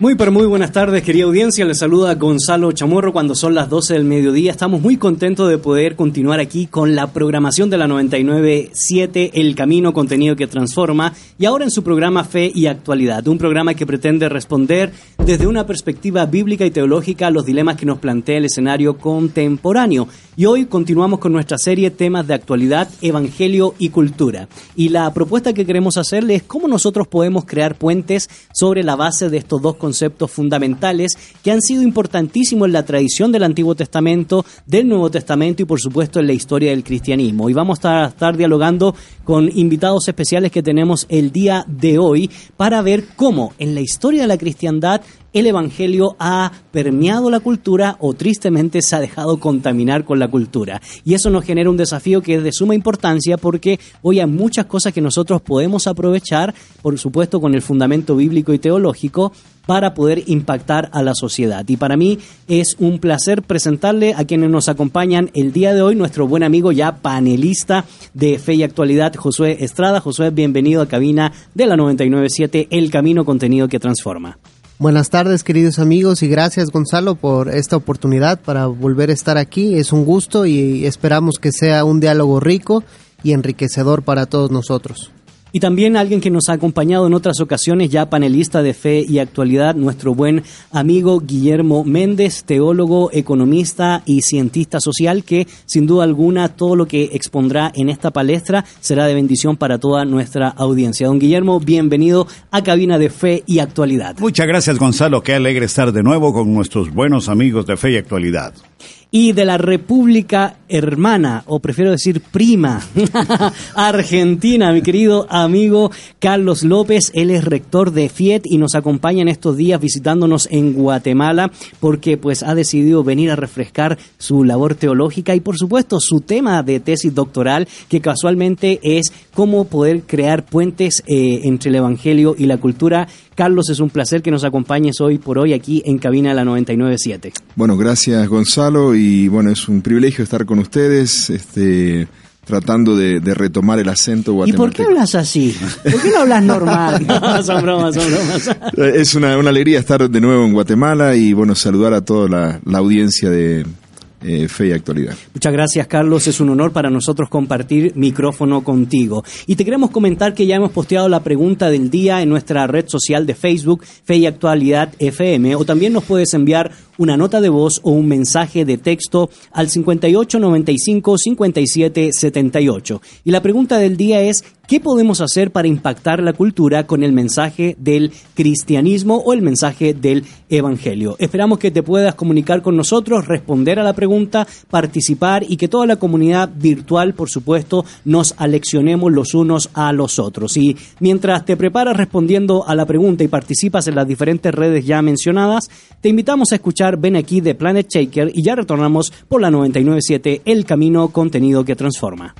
Muy pero muy buenas tardes, querida audiencia. Les saluda Gonzalo Chamorro cuando son las 12 del mediodía. Estamos muy contentos de poder continuar aquí con la programación de la 997, El Camino, contenido que transforma, y ahora en su programa Fe y Actualidad, un programa que pretende responder desde una perspectiva bíblica y teológica a los dilemas que nos plantea el escenario contemporáneo. Y hoy continuamos con nuestra serie temas de actualidad, evangelio y cultura. Y la propuesta que queremos hacerle es cómo nosotros podemos crear puentes sobre la base de estos dos conceptos fundamentales que han sido importantísimos en la tradición del Antiguo Testamento, del Nuevo Testamento y por supuesto en la historia del cristianismo. Y vamos a estar dialogando con invitados especiales que tenemos el día de hoy para ver cómo en la historia de la cristiandad el Evangelio ha permeado la cultura o tristemente se ha dejado contaminar con la cultura. Y eso nos genera un desafío que es de suma importancia porque hoy hay muchas cosas que nosotros podemos aprovechar, por supuesto con el fundamento bíblico y teológico, para poder impactar a la sociedad. Y para mí es un placer presentarle a quienes nos acompañan el día de hoy, nuestro buen amigo ya panelista de Fe y Actualidad, Josué Estrada. Josué, bienvenido a cabina de la 997, El Camino Contenido que Transforma. Buenas tardes queridos amigos y gracias Gonzalo por esta oportunidad para volver a estar aquí. Es un gusto y esperamos que sea un diálogo rico y enriquecedor para todos nosotros. Y también alguien que nos ha acompañado en otras ocasiones, ya panelista de fe y actualidad, nuestro buen amigo Guillermo Méndez, teólogo, economista y cientista social, que sin duda alguna todo lo que expondrá en esta palestra será de bendición para toda nuestra audiencia. Don Guillermo, bienvenido a Cabina de Fe y Actualidad. Muchas gracias Gonzalo, qué alegre estar de nuevo con nuestros buenos amigos de Fe y Actualidad y de la República Hermana, o prefiero decir prima, Argentina, mi querido amigo Carlos López. Él es rector de FIET y nos acompaña en estos días visitándonos en Guatemala porque pues ha decidido venir a refrescar su labor teológica y por supuesto su tema de tesis doctoral que casualmente es cómo poder crear puentes eh, entre el Evangelio y la cultura Carlos, es un placer que nos acompañes hoy por hoy aquí en Cabina la 997. Bueno, gracias Gonzalo y bueno, es un privilegio estar con ustedes. Este, tratando de, retomar el acento guatemalteco. ¿Y por qué hablas así? ¿Por qué no hablas normal? son bromas, son bromas. Es una, alegría estar de nuevo en Guatemala y bueno, saludar a toda la audiencia de, eh, fe y actualidad. Muchas gracias, Carlos. Es un honor para nosotros compartir micrófono contigo. Y te queremos comentar que ya hemos posteado la pregunta del día en nuestra red social de Facebook, Fe y Actualidad FM, o también nos puedes enviar una nota de voz o un mensaje de texto al 5895 5778. Y la pregunta del día es, ¿qué podemos hacer para impactar la cultura con el mensaje del cristianismo o el mensaje del evangelio? Esperamos que te puedas comunicar con nosotros, responder a la pregunta, participar y que toda la comunidad virtual, por supuesto, nos aleccionemos los unos a los otros. Y mientras te preparas respondiendo a la pregunta y participas en las diferentes redes ya mencionadas, te invitamos a escuchar Ven aquí de Planet Shaker y ya retornamos por la 997 El Camino Contenido que Transforma.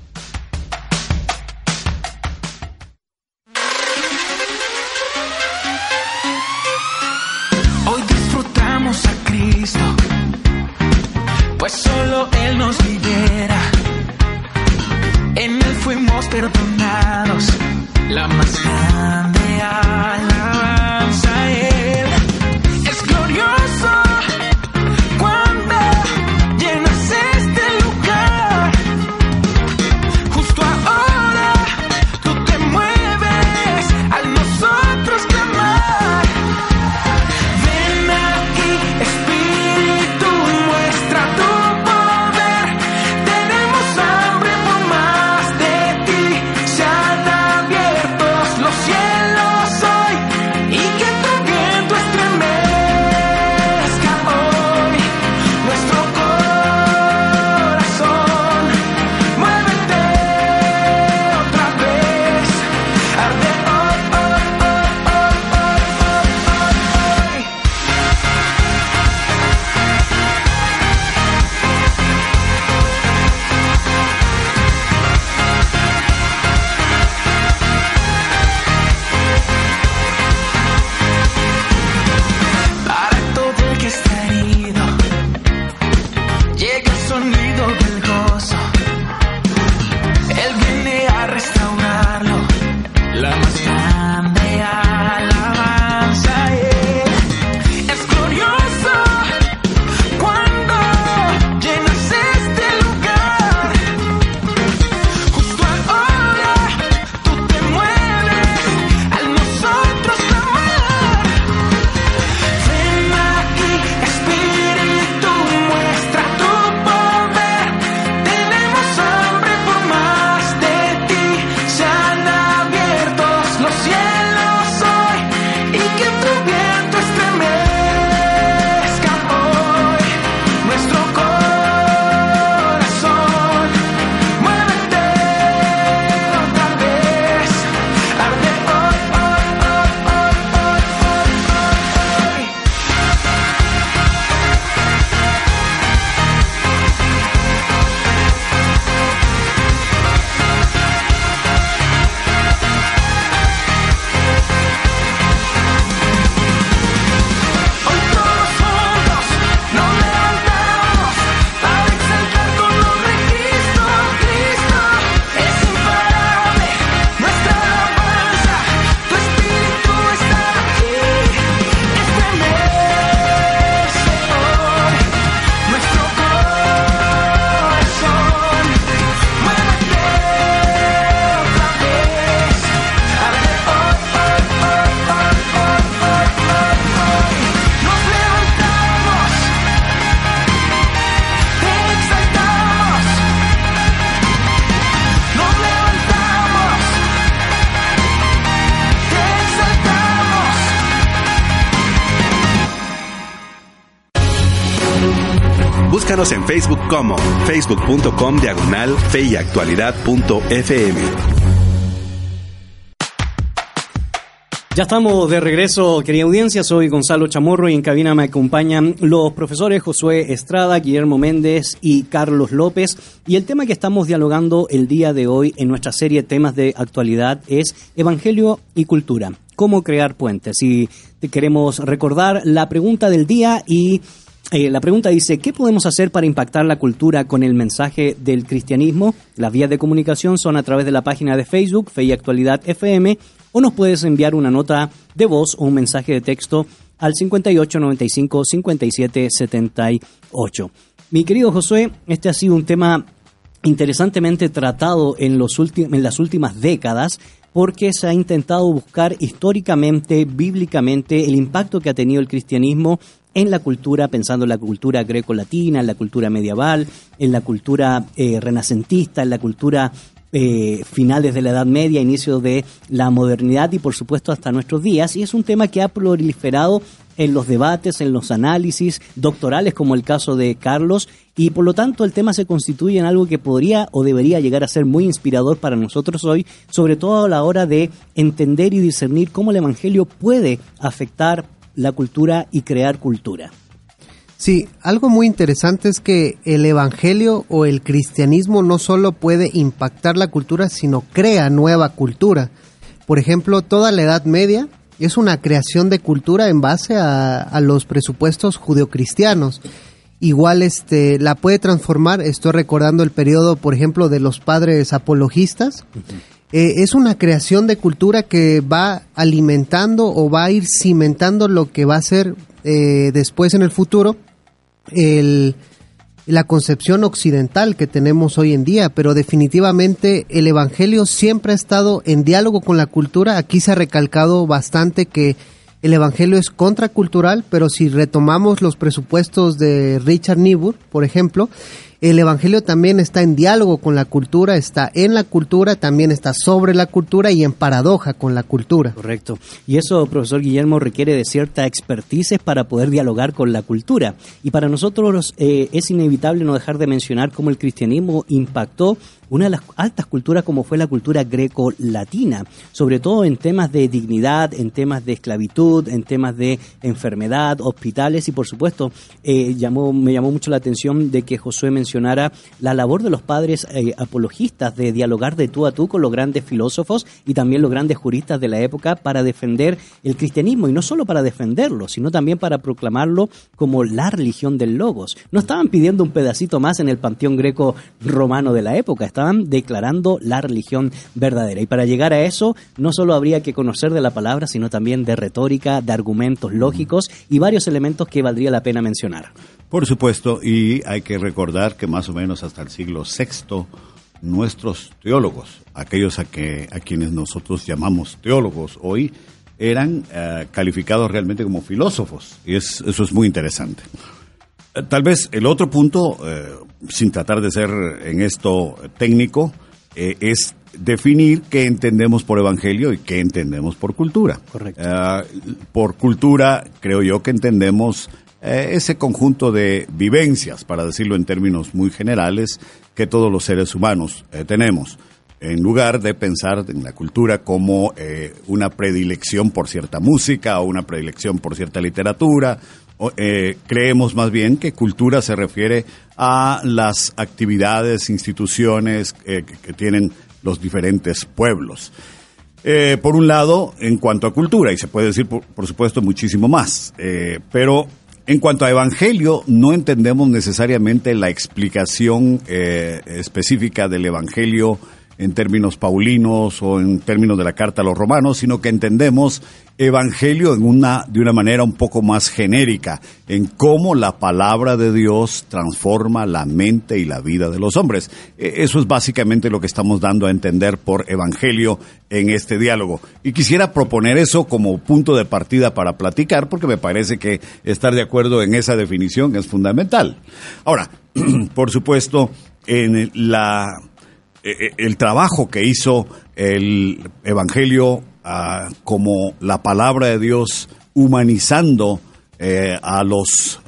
En Facebook como facebook.com diagonal fe. Ya estamos de regreso, querida audiencia. Soy Gonzalo Chamorro y en cabina me acompañan los profesores Josué Estrada, Guillermo Méndez y Carlos López. Y el tema que estamos dialogando el día de hoy en nuestra serie Temas de Actualidad es Evangelio y Cultura. ¿Cómo crear puentes? Y queremos recordar la pregunta del día y eh, la pregunta dice, ¿qué podemos hacer para impactar la cultura con el mensaje del cristianismo? Las vías de comunicación son a través de la página de Facebook, Fe y Actualidad FM, o nos puedes enviar una nota de voz o un mensaje de texto al 5895 5778. Mi querido Josué, este ha sido un tema interesantemente tratado en, los en las últimas décadas porque se ha intentado buscar históricamente, bíblicamente, el impacto que ha tenido el cristianismo en la cultura, pensando en la cultura greco-latina, en la cultura medieval, en la cultura eh, renacentista, en la cultura eh, finales de la Edad Media, inicio de la modernidad y por supuesto hasta nuestros días. Y es un tema que ha proliferado en los debates, en los análisis doctorales, como el caso de Carlos, y por lo tanto el tema se constituye en algo que podría o debería llegar a ser muy inspirador para nosotros hoy, sobre todo a la hora de entender y discernir cómo el Evangelio puede afectar la cultura y crear cultura. Sí, algo muy interesante es que el Evangelio o el cristianismo no solo puede impactar la cultura, sino crea nueva cultura. Por ejemplo, toda la Edad Media es una creación de cultura en base a, los presupuestos judeocristianos. Igual este, la puede transformar, estoy recordando el periodo, por ejemplo, de los padres apologistas. Eh, es una creación de cultura que va alimentando o va a ir cimentando lo que va a ser eh, después en el futuro el, la concepción occidental que tenemos hoy en día, pero definitivamente el Evangelio siempre ha estado en diálogo con la cultura. Aquí se ha recalcado bastante que el Evangelio es contracultural, pero si retomamos los presupuestos de Richard Niebuhr, por ejemplo, el Evangelio también está en diálogo con la cultura, está en la cultura, también está sobre la cultura y en paradoja con la cultura. Correcto. Y eso, profesor Guillermo, requiere de cierta expertise para poder dialogar con la cultura. Y para nosotros eh, es inevitable no dejar de mencionar cómo el cristianismo impactó una de las altas culturas como fue la cultura greco-latina, sobre todo en temas de dignidad, en temas de esclavitud, en temas de enfermedad, hospitales y por supuesto eh, llamó, me llamó mucho la atención de que Josué mencionara la labor de los padres eh, apologistas de dialogar de tú a tú con los grandes filósofos y también los grandes juristas de la época para defender el cristianismo y no solo para defenderlo, sino también para proclamarlo como la religión del logos. No estaban pidiendo un pedacito más en el panteón greco-romano de la época, estaban declarando la religión verdadera. Y para llegar a eso, no solo habría que conocer de la palabra, sino también de retórica, de argumentos lógicos y varios elementos que valdría la pena mencionar. Por supuesto, y hay que recordar que más o menos hasta el siglo VI, nuestros teólogos, aquellos a, que, a quienes nosotros llamamos teólogos hoy, eran eh, calificados realmente como filósofos. Y es, eso es muy interesante. Eh, tal vez el otro punto, eh, sin tratar de ser en esto técnico, eh, es definir qué entendemos por evangelio y qué entendemos por cultura. Correcto. por cultura, creo yo que entendemos ese conjunto de vivencias, para decirlo en términos muy generales, que todos los seres humanos tenemos en lugar de pensar en la cultura como una predilección por cierta música o una predilección por cierta literatura eh, creemos más bien que cultura se refiere a las actividades, instituciones eh, que, tienen los diferentes pueblos. Eh, por un lado, en cuanto a cultura, y se puede decir, por, por supuesto, muchísimo más, pero en cuanto a evangelio, no entendemos necesariamente la explicación específica del evangelio en términos paulinos o en términos de la carta a los romanos, sino que entendemos evangelio en una, de una manera un poco más genérica, en cómo la palabra de Dios transforma la mente y la vida de los hombres. E, eso es básicamente lo que estamos dando a entender por evangelio en este diálogo. Y quisiera proponer eso como punto de partida para platicar, porque me parece que estar de acuerdo en esa definición es fundamental. Ahora, por supuesto, en la el trabajo que hizo el Evangelio ah, como la palabra de Dios humanizando eh, a los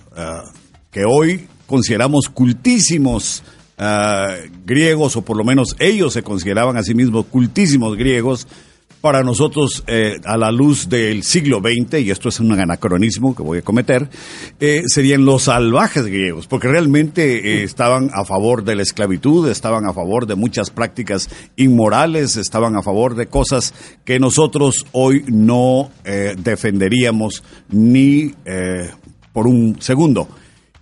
que hoy consideramos cultísimos ah, griegos, o por lo menos ellos se consideraban a sí mismos cultísimos griegos, para nosotros, eh, a la luz del siglo XX, y esto es un anacronismo que voy a cometer, eh, serían los salvajes griegos, porque realmente eh, estaban a favor de la esclavitud, estaban a favor de muchas prácticas inmorales, estaban a favor de cosas que nosotros hoy no defenderíamos ni por un segundo.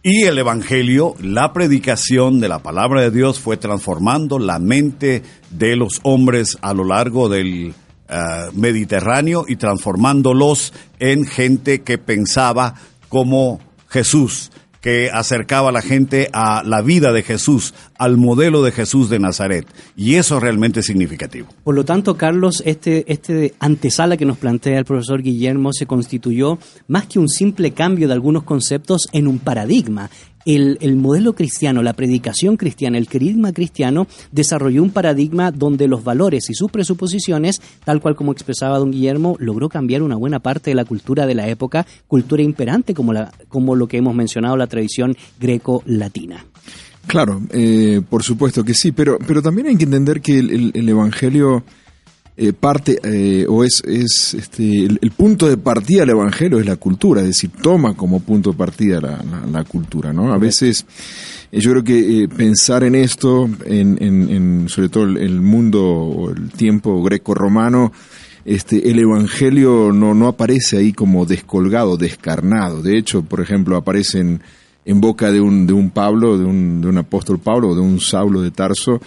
Y el Evangelio, la predicación de la palabra de Dios fue transformando la mente de los hombres a lo largo del eh, Mediterráneo y transformándolos en gente que pensaba como Jesús, que acercaba a la gente a la vida de Jesús, al modelo de Jesús de Nazaret. Y eso realmente es significativo. Por lo tanto, Carlos, este, este antesala que nos plantea el profesor Guillermo se constituyó más que un simple cambio de algunos conceptos en un paradigma el, modelo cristiano, la predicación cristiana, el carisma cristiano, desarrolló un paradigma donde los valores y sus presuposiciones, tal cual como expresaba don Guillermo, logró cambiar una buena parte de la cultura de la época, cultura imperante como, la, como lo que hemos mencionado, la tradición greco-latina. Claro, eh, por supuesto que sí, pero, pero también hay que entender que el Evangelio eh, parte eh, o es, es este, el, punto de partida del Evangelio es la cultura, es decir, toma como punto de partida la, la, cultura, ¿no? A veces eh, yo creo que pensar en esto, en, en, sobre todo el, mundo o el tiempo greco-romano, este, el Evangelio no, no aparece ahí como descolgado, descarnado. De hecho, por ejemplo, aparece en, en boca de un, de un Pablo, de un, de un apóstol Pablo, de un Saulo de Tarso,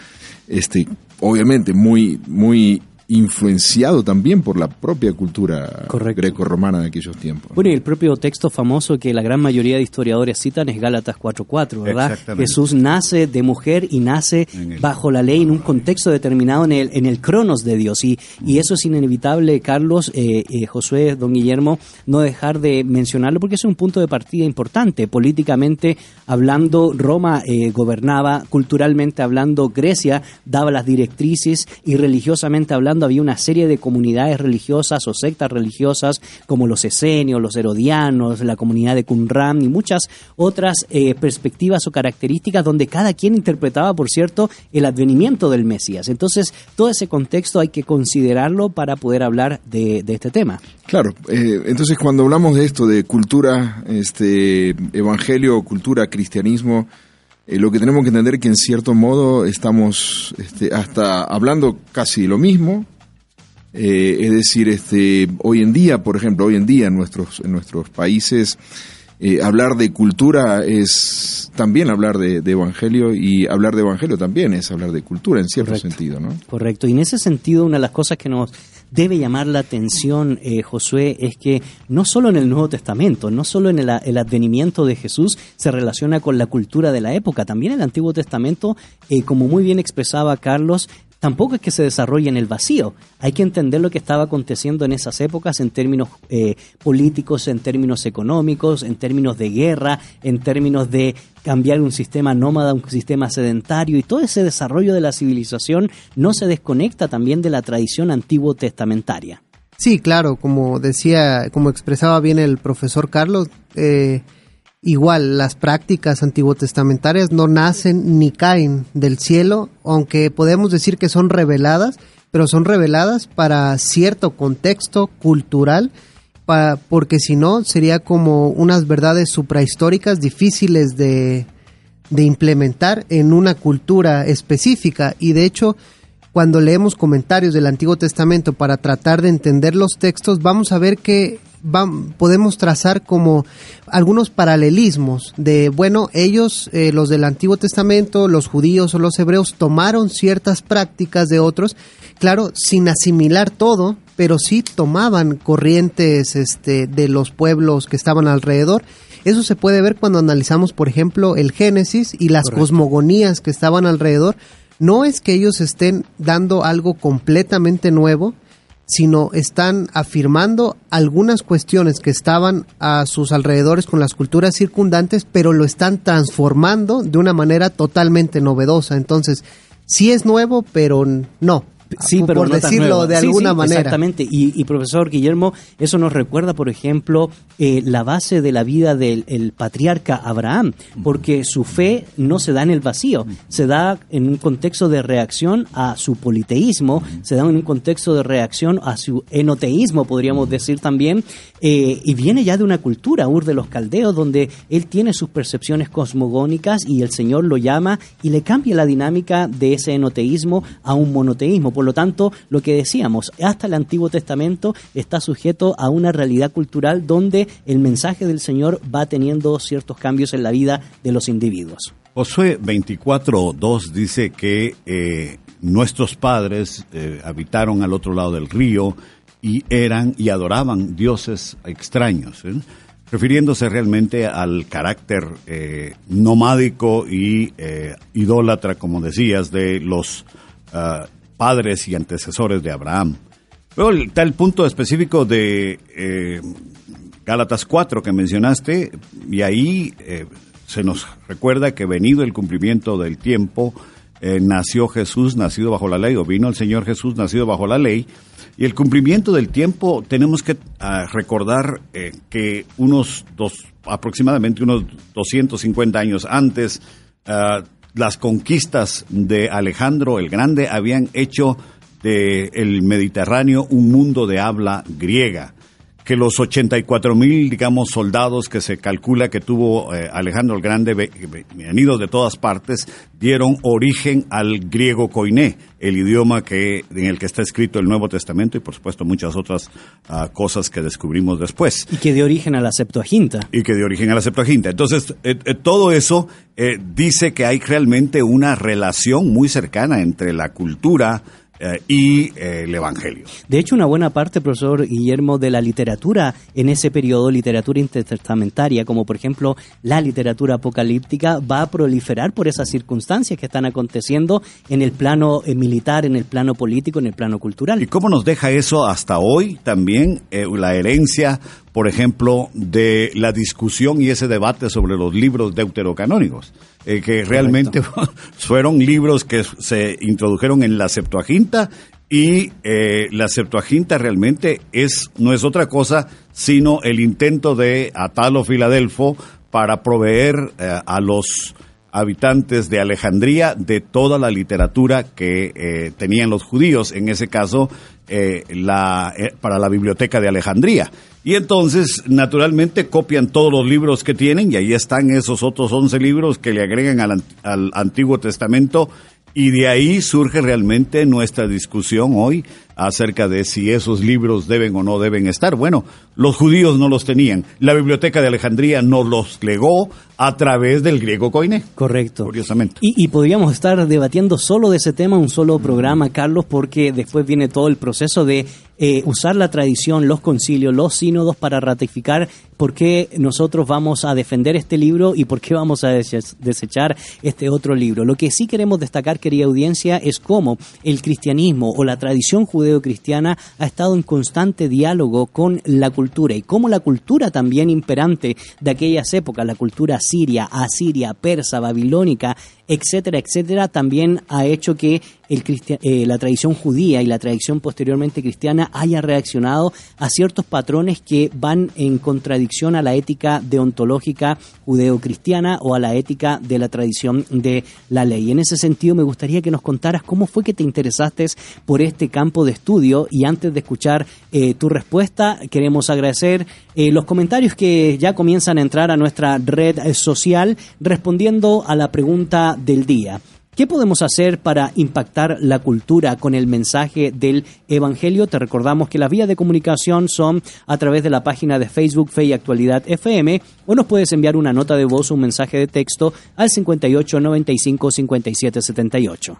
este, obviamente muy, muy influenciado también por la propia cultura greco-romana de aquellos tiempos. Bueno, y el propio texto famoso que la gran mayoría de historiadores citan es Gálatas 4.4, ¿verdad? Jesús nace de mujer y nace bajo la ley en un contexto determinado en el, en el cronos de Dios. Y, y eso es inevitable, Carlos, eh, eh, Josué, don Guillermo, no dejar de mencionarlo porque es un punto de partida importante. Políticamente hablando, Roma eh, gobernaba, culturalmente hablando, Grecia daba las directrices y religiosamente hablando, había una serie de comunidades religiosas o sectas religiosas como los esenios, los herodianos, la comunidad de Qumran y muchas otras eh, perspectivas o características donde cada quien interpretaba, por cierto, el advenimiento del Mesías. Entonces, todo ese contexto hay que considerarlo para poder hablar de, este tema. Claro, eh, entonces cuando hablamos de esto, de cultura, este, evangelio, cultura, cristianismo, eh, lo que tenemos que entender es que en cierto modo estamos este, hasta hablando casi lo mismo. Eh, es decir, este, hoy en día, por ejemplo, hoy en día en nuestros, en nuestros países, eh, hablar de cultura es también hablar de, evangelio y hablar de evangelio también es hablar de cultura en cierto sentido, ¿no? Correcto. Y en ese sentido, una de las cosas que nos debe llamar la atención, eh, Josué, es que no solo en el Nuevo Testamento, no solo en el, advenimiento de Jesús se relaciona con la cultura de la época, también el Antiguo Testamento, eh, como muy bien expresaba Carlos, tampoco es que se desarrolle en el vacío. Hay que entender lo que estaba aconteciendo en esas épocas en términos eh, políticos, en términos económicos, en términos de guerra, en términos de cambiar un sistema nómada a un sistema sedentario y todo ese desarrollo de la civilización no se desconecta también de la tradición antiguo testamentaria. Sí, claro, como decía, como expresaba bien el profesor Carlos, eh, Igual, las prácticas antiguotestamentarias no nacen ni caen del cielo, aunque podemos decir que son reveladas, pero son reveladas para cierto contexto cultural, porque si no sería como unas verdades suprahistóricas difíciles de, de implementar en una cultura específica. Y de hecho, cuando leemos comentarios del Antiguo Testamento para tratar de entender los textos, vamos a ver que podemos trazar como algunos paralelismos de, bueno, ellos, eh, los del Antiguo Testamento, los judíos o los hebreos, tomaron ciertas prácticas de otros, claro, sin asimilar todo, pero sí tomaban corrientes este, de los pueblos que estaban alrededor. Eso se puede ver cuando analizamos, por ejemplo, el Génesis y las cosmogonías que estaban alrededor. No es que ellos estén dando algo completamente nuevo, sino están afirmando algunas cuestiones que estaban a sus alrededores con las culturas circundantes, pero lo están transformando de una manera totalmente novedosa. Entonces, sí es nuevo, pero no, Sí, por- pero por decirlo de Sí, alguna sí, manera. Exactamente. Y, y, profesor Guillermo, eso nos recuerda, por ejemplo, eh, la base de la vida del el patriarca Abraham, porque su fe no se da en el vacío, se da en un contexto de reacción a su politeísmo, se da en un contexto de reacción a su enoteísmo, podríamos decir también, eh, y viene ya de una cultura, Ur de los Caldeos, donde él tiene sus percepciones cosmogónicas y el Señor lo llama y le cambia la dinámica de ese enoteísmo a un monoteísmo. Por lo tanto, lo que decíamos, hasta el Antiguo Testamento está sujeto a una realidad cultural donde el mensaje del Señor va teniendo ciertos cambios en la vida de los individuos. Josué 24.2 dice que eh, nuestros padres eh, habitaron al otro lado del río y eran y adoraban dioses extraños, ¿eh? refiriéndose realmente al carácter nomádico y idólatra, como decías, de los ah, padres y antecesores de Abraham. Luego está el punto específico de eh, Gálatas 4 que mencionaste, y ahí eh, se nos recuerda que venido el cumplimiento del tiempo, eh, nació Jesús, nacido bajo la ley, o vino el Señor Jesús, nacido bajo la ley, y el cumplimiento del tiempo tenemos que ah, recordar eh, que unos dos, aproximadamente unos 250 años antes, ah, las conquistas de Alejandro el Grande habían hecho del el Mediterráneo un mundo de habla griega que los 84 mil, digamos, soldados que se calcula que tuvo eh, Alejandro el Grande, ve- ve- venidos de todas partes, dieron origen al griego koiné, el idioma que, en el que está escrito el Nuevo Testamento y, por supuesto, muchas otras ah, cosas que descubrimos después Y que dio origen a la Septuaginta. y que dio origen a la Septuaginta. Entonces, eh, eh, todo eso dice que hay realmente una relación muy cercana entre la cultura eh, y eh, el Evangelio. De hecho, una buena parte, profesor Guillermo, de la literatura en ese periodo, literatura intertestamentaria, como por ejemplo la literatura apocalíptica, va a proliferar por esas circunstancias que están aconteciendo en el plano eh, militar, en el plano político, en el plano cultural. ¿Y cómo nos deja eso hasta hoy también eh, la herencia, por ejemplo, de la discusión y ese debate sobre los libros deuterocanónicos? Eh, que realmente fueron libros que se introdujeron en la Septuaginta y eh, la Septuaginta realmente es no es otra cosa sino el intento de Atalo Filadelfo para proveer eh, a los habitantes de Alejandría de toda la literatura que eh, tenían los judíos, en ese caso eh, la, eh, para la biblioteca de Alejandría. Y entonces, naturalmente, copian todos los libros que tienen y ahí están esos otros 11 libros que le agregan al, ant- al Antiguo Testamento y de ahí surge realmente nuestra discusión hoy acerca de si esos libros deben o no deben estar. Bueno, los judíos no los tenían. La biblioteca de Alejandría nos los legó a través del griego koiné. Correcto. Curiosamente. Y, y podríamos estar debatiendo solo de ese tema, un solo programa, Carlos, porque después viene todo el proceso de eh, usar la tradición, los concilios, los sínodos para ratificar por qué nosotros vamos a defender este libro y por qué vamos a dese- desechar este otro libro. Lo que sí queremos destacar, querida audiencia, es cómo el cristianismo o la tradición judeocristiana ha estado en constante diálogo con la cultura y cómo la cultura también imperante de aquellas épocas, la cultura siria, asiria, persa, babilónica, etcétera, etcétera, también ha hecho que eh, la tradición judía y la tradición posteriormente cristiana haya reaccionado a ciertos patrones que van en contradicción a la ética deontológica judeocristiana o a la ética de la tradición de la ley. En ese sentido, me gustaría que nos contaras cómo fue que te interesaste por este campo de estudio y antes de escuchar eh, tu respuesta, queremos agradecer eh, los comentarios que ya comienzan a entrar a nuestra red social respondiendo a la pregunta del día. ¿Qué podemos hacer para impactar la cultura con el mensaje del Evangelio? Te recordamos que las vías de comunicación son a través de la página de Facebook Fe y Actualidad FM o nos puedes enviar una nota de voz o un mensaje de texto al 58 95 57 78.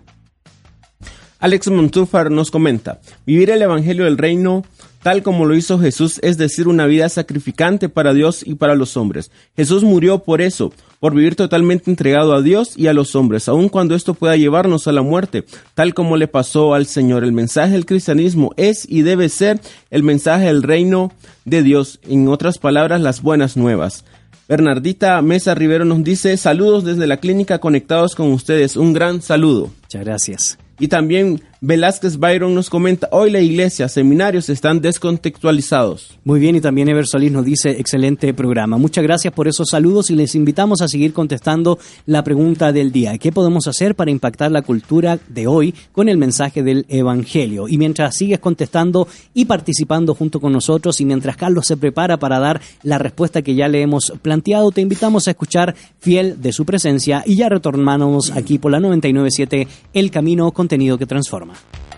Alex Montúfar nos comenta, vivir el Evangelio del Reino tal como lo hizo Jesús, es decir, una vida sacrificante para Dios y para los hombres. Jesús murió por eso, por vivir totalmente entregado a Dios y a los hombres, aun cuando esto pueda llevarnos a la muerte, tal como le pasó al Señor. El mensaje del cristianismo es y debe ser el mensaje del reino de Dios, en otras palabras, las buenas nuevas. Bernardita Mesa Rivero nos dice saludos desde la clínica conectados con ustedes. Un gran saludo. Muchas gracias. Y también Velázquez Byron nos comenta, hoy la iglesia, seminarios están descontextualizados. Muy bien, y también Ever Solís nos dice, excelente programa. Muchas gracias por esos saludos y les invitamos a seguir contestando la pregunta del día. ¿Qué podemos hacer para impactar la cultura de hoy con el mensaje del Evangelio? Y mientras sigues contestando y participando junto con nosotros y mientras Carlos se prepara para dar la respuesta que ya le hemos planteado, te invitamos a escuchar Fiel de su presencia y ya retornamos aquí por la 997 El Camino Contenido que Transforma. Антона.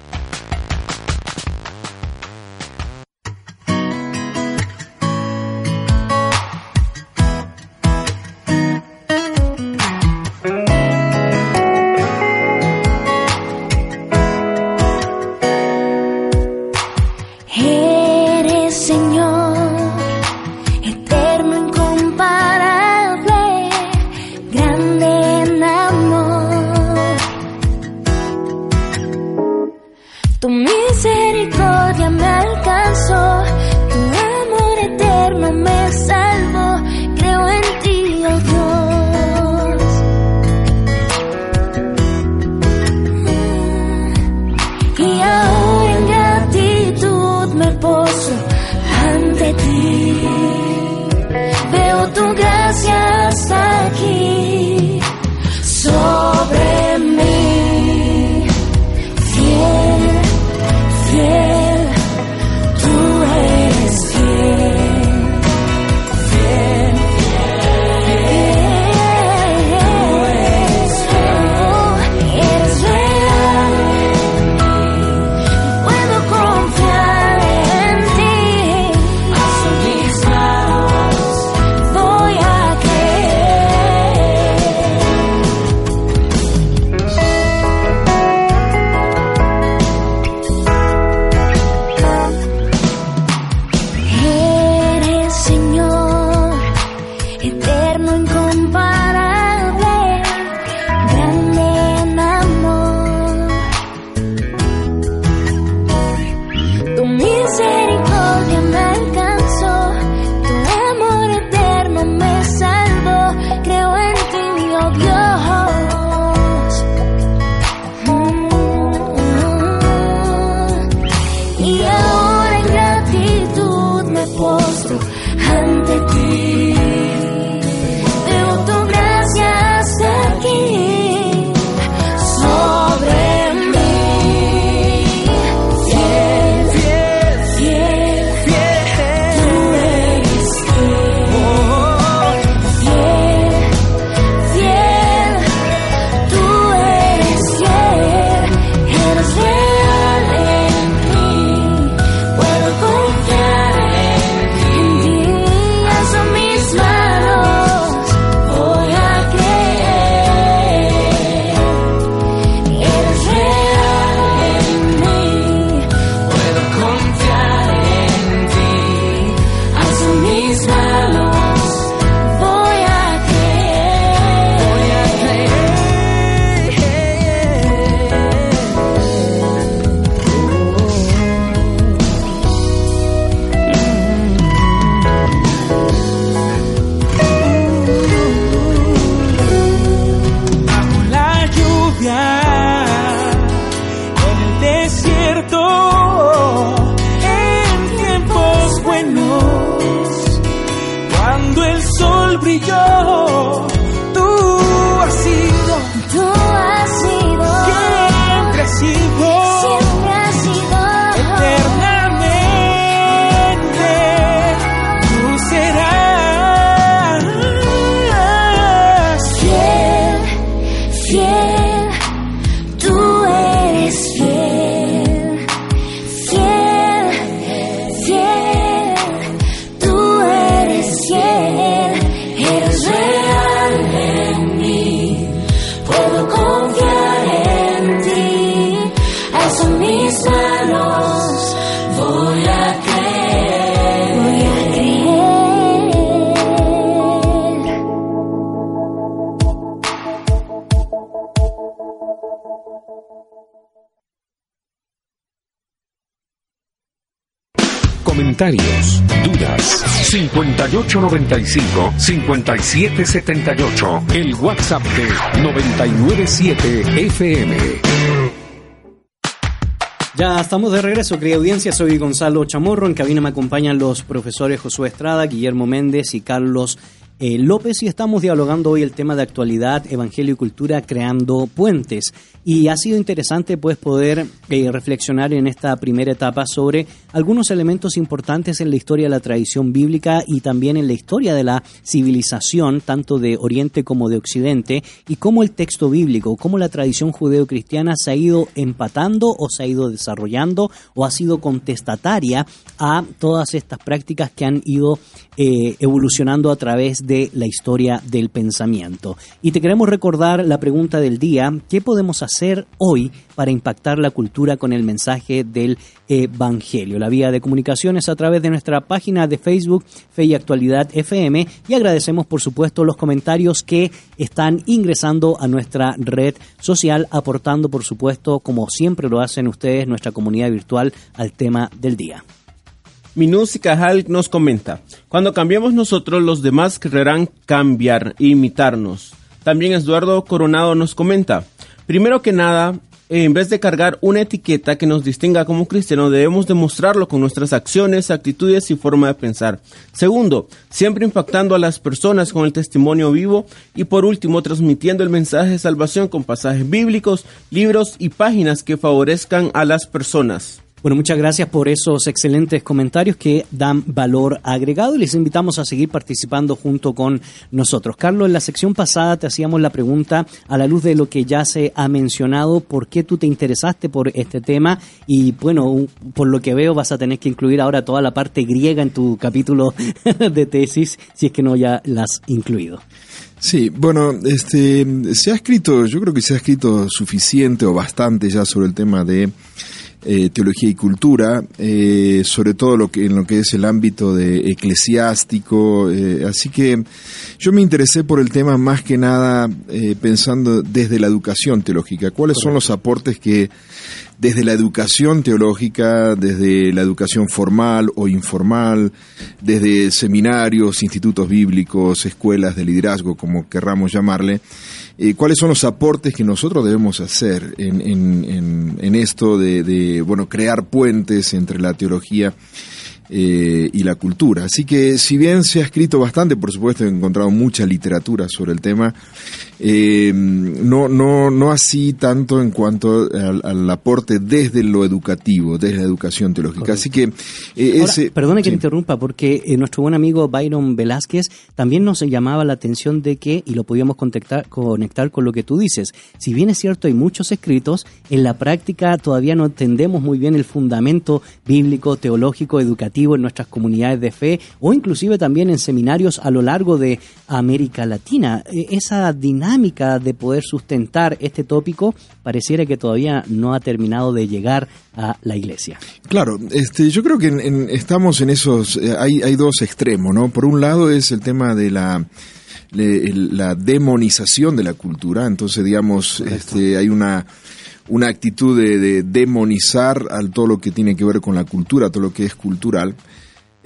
55 57 78. El WhatsApp de 997 FM. Ya estamos de regreso, querida audiencia. Soy Gonzalo Chamorro. En cabina me acompañan los profesores Josué Estrada, Guillermo Méndez y Carlos eh, López y estamos dialogando hoy el tema de actualidad, evangelio y cultura, creando puentes. Y ha sido interesante pues poder eh, reflexionar en esta primera etapa sobre algunos elementos importantes en la historia de la tradición bíblica y también en la historia de la civilización, tanto de Oriente como de Occidente, y cómo el texto bíblico, cómo la tradición judeo-cristiana se ha ido empatando o se ha ido desarrollando o ha sido contestataria a todas estas prácticas que han ido eh, evolucionando a través de la historia del pensamiento. Y te queremos recordar la pregunta del día, ¿qué podemos hacer hoy para impactar la cultura con el mensaje del Evangelio? La vía de comunicación es a través de nuestra página de Facebook, Fe y Actualidad FM, y agradecemos por supuesto los comentarios que están ingresando a nuestra red social, aportando por supuesto, como siempre lo hacen ustedes, nuestra comunidad virtual al tema del día. Minus Cajal nos comenta, cuando cambiemos nosotros, los demás querrán cambiar e imitarnos. También Eduardo Coronado nos comenta, primero que nada, en vez de cargar una etiqueta que nos distinga como cristianos, debemos demostrarlo con nuestras acciones, actitudes y forma de pensar. Segundo, siempre impactando a las personas con el testimonio vivo. Y por último, transmitiendo el mensaje de salvación con pasajes bíblicos, libros y páginas que favorezcan a las personas. Bueno, muchas gracias por esos excelentes comentarios que dan valor agregado y les invitamos a seguir participando junto con nosotros. Carlos, en la sección pasada te hacíamos la pregunta a la luz de lo que ya se ha mencionado, ¿por qué tú te interesaste por este tema? Y bueno, por lo que veo vas a tener que incluir ahora toda la parte griega en tu capítulo de tesis, si es que no ya la has incluido. Sí, bueno, este, se ha escrito, yo creo que se ha escrito suficiente o bastante ya sobre el tema de eh, teología y cultura, eh, sobre todo lo que, en lo que es el ámbito de eclesiástico. eh, así que yo me interesé por el tema más que nada pensando desde la educación teológica. ¿Cuáles son los aportes que desde la educación teológica, desde la educación formal o informal, desde seminarios, institutos bíblicos, escuelas de liderazgo, como querramos llamarle, eh, cuáles son los aportes que nosotros debemos hacer en, en- esto de, de, bueno, crear puentes entre la teología eh, y la cultura. Así que si bien se ha escrito bastante, por supuesto he encontrado mucha literatura sobre el tema, eh, no, no, no así tanto en cuanto al, al aporte desde lo educativo, desde la educación teológica. Así que eh, Ahora, ese... perdone que sí. interrumpa, porque eh, nuestro buen amigo Byron Velázquez también nos llamaba la atención de que, y lo podíamos contactar, conectar con lo que tú dices, si bien es cierto hay muchos escritos, en la práctica todavía no entendemos muy bien el fundamento bíblico, teológico, educativo en nuestras comunidades de fe o inclusive también en seminarios a lo largo de América Latina. Eh, Esa dinámica de poder sustentar este tópico pareciera que todavía no ha terminado de llegar a la iglesia. Claro, este, yo creo que en- en- estamos en esos, eh, hay, hay dos extremos, ¿no? Por un lado es el tema de la, la demonización de la cultura, entonces digamos, este, hay una, una actitud de, de demonizar a todo lo que tiene que ver con la cultura, todo lo que es cultural.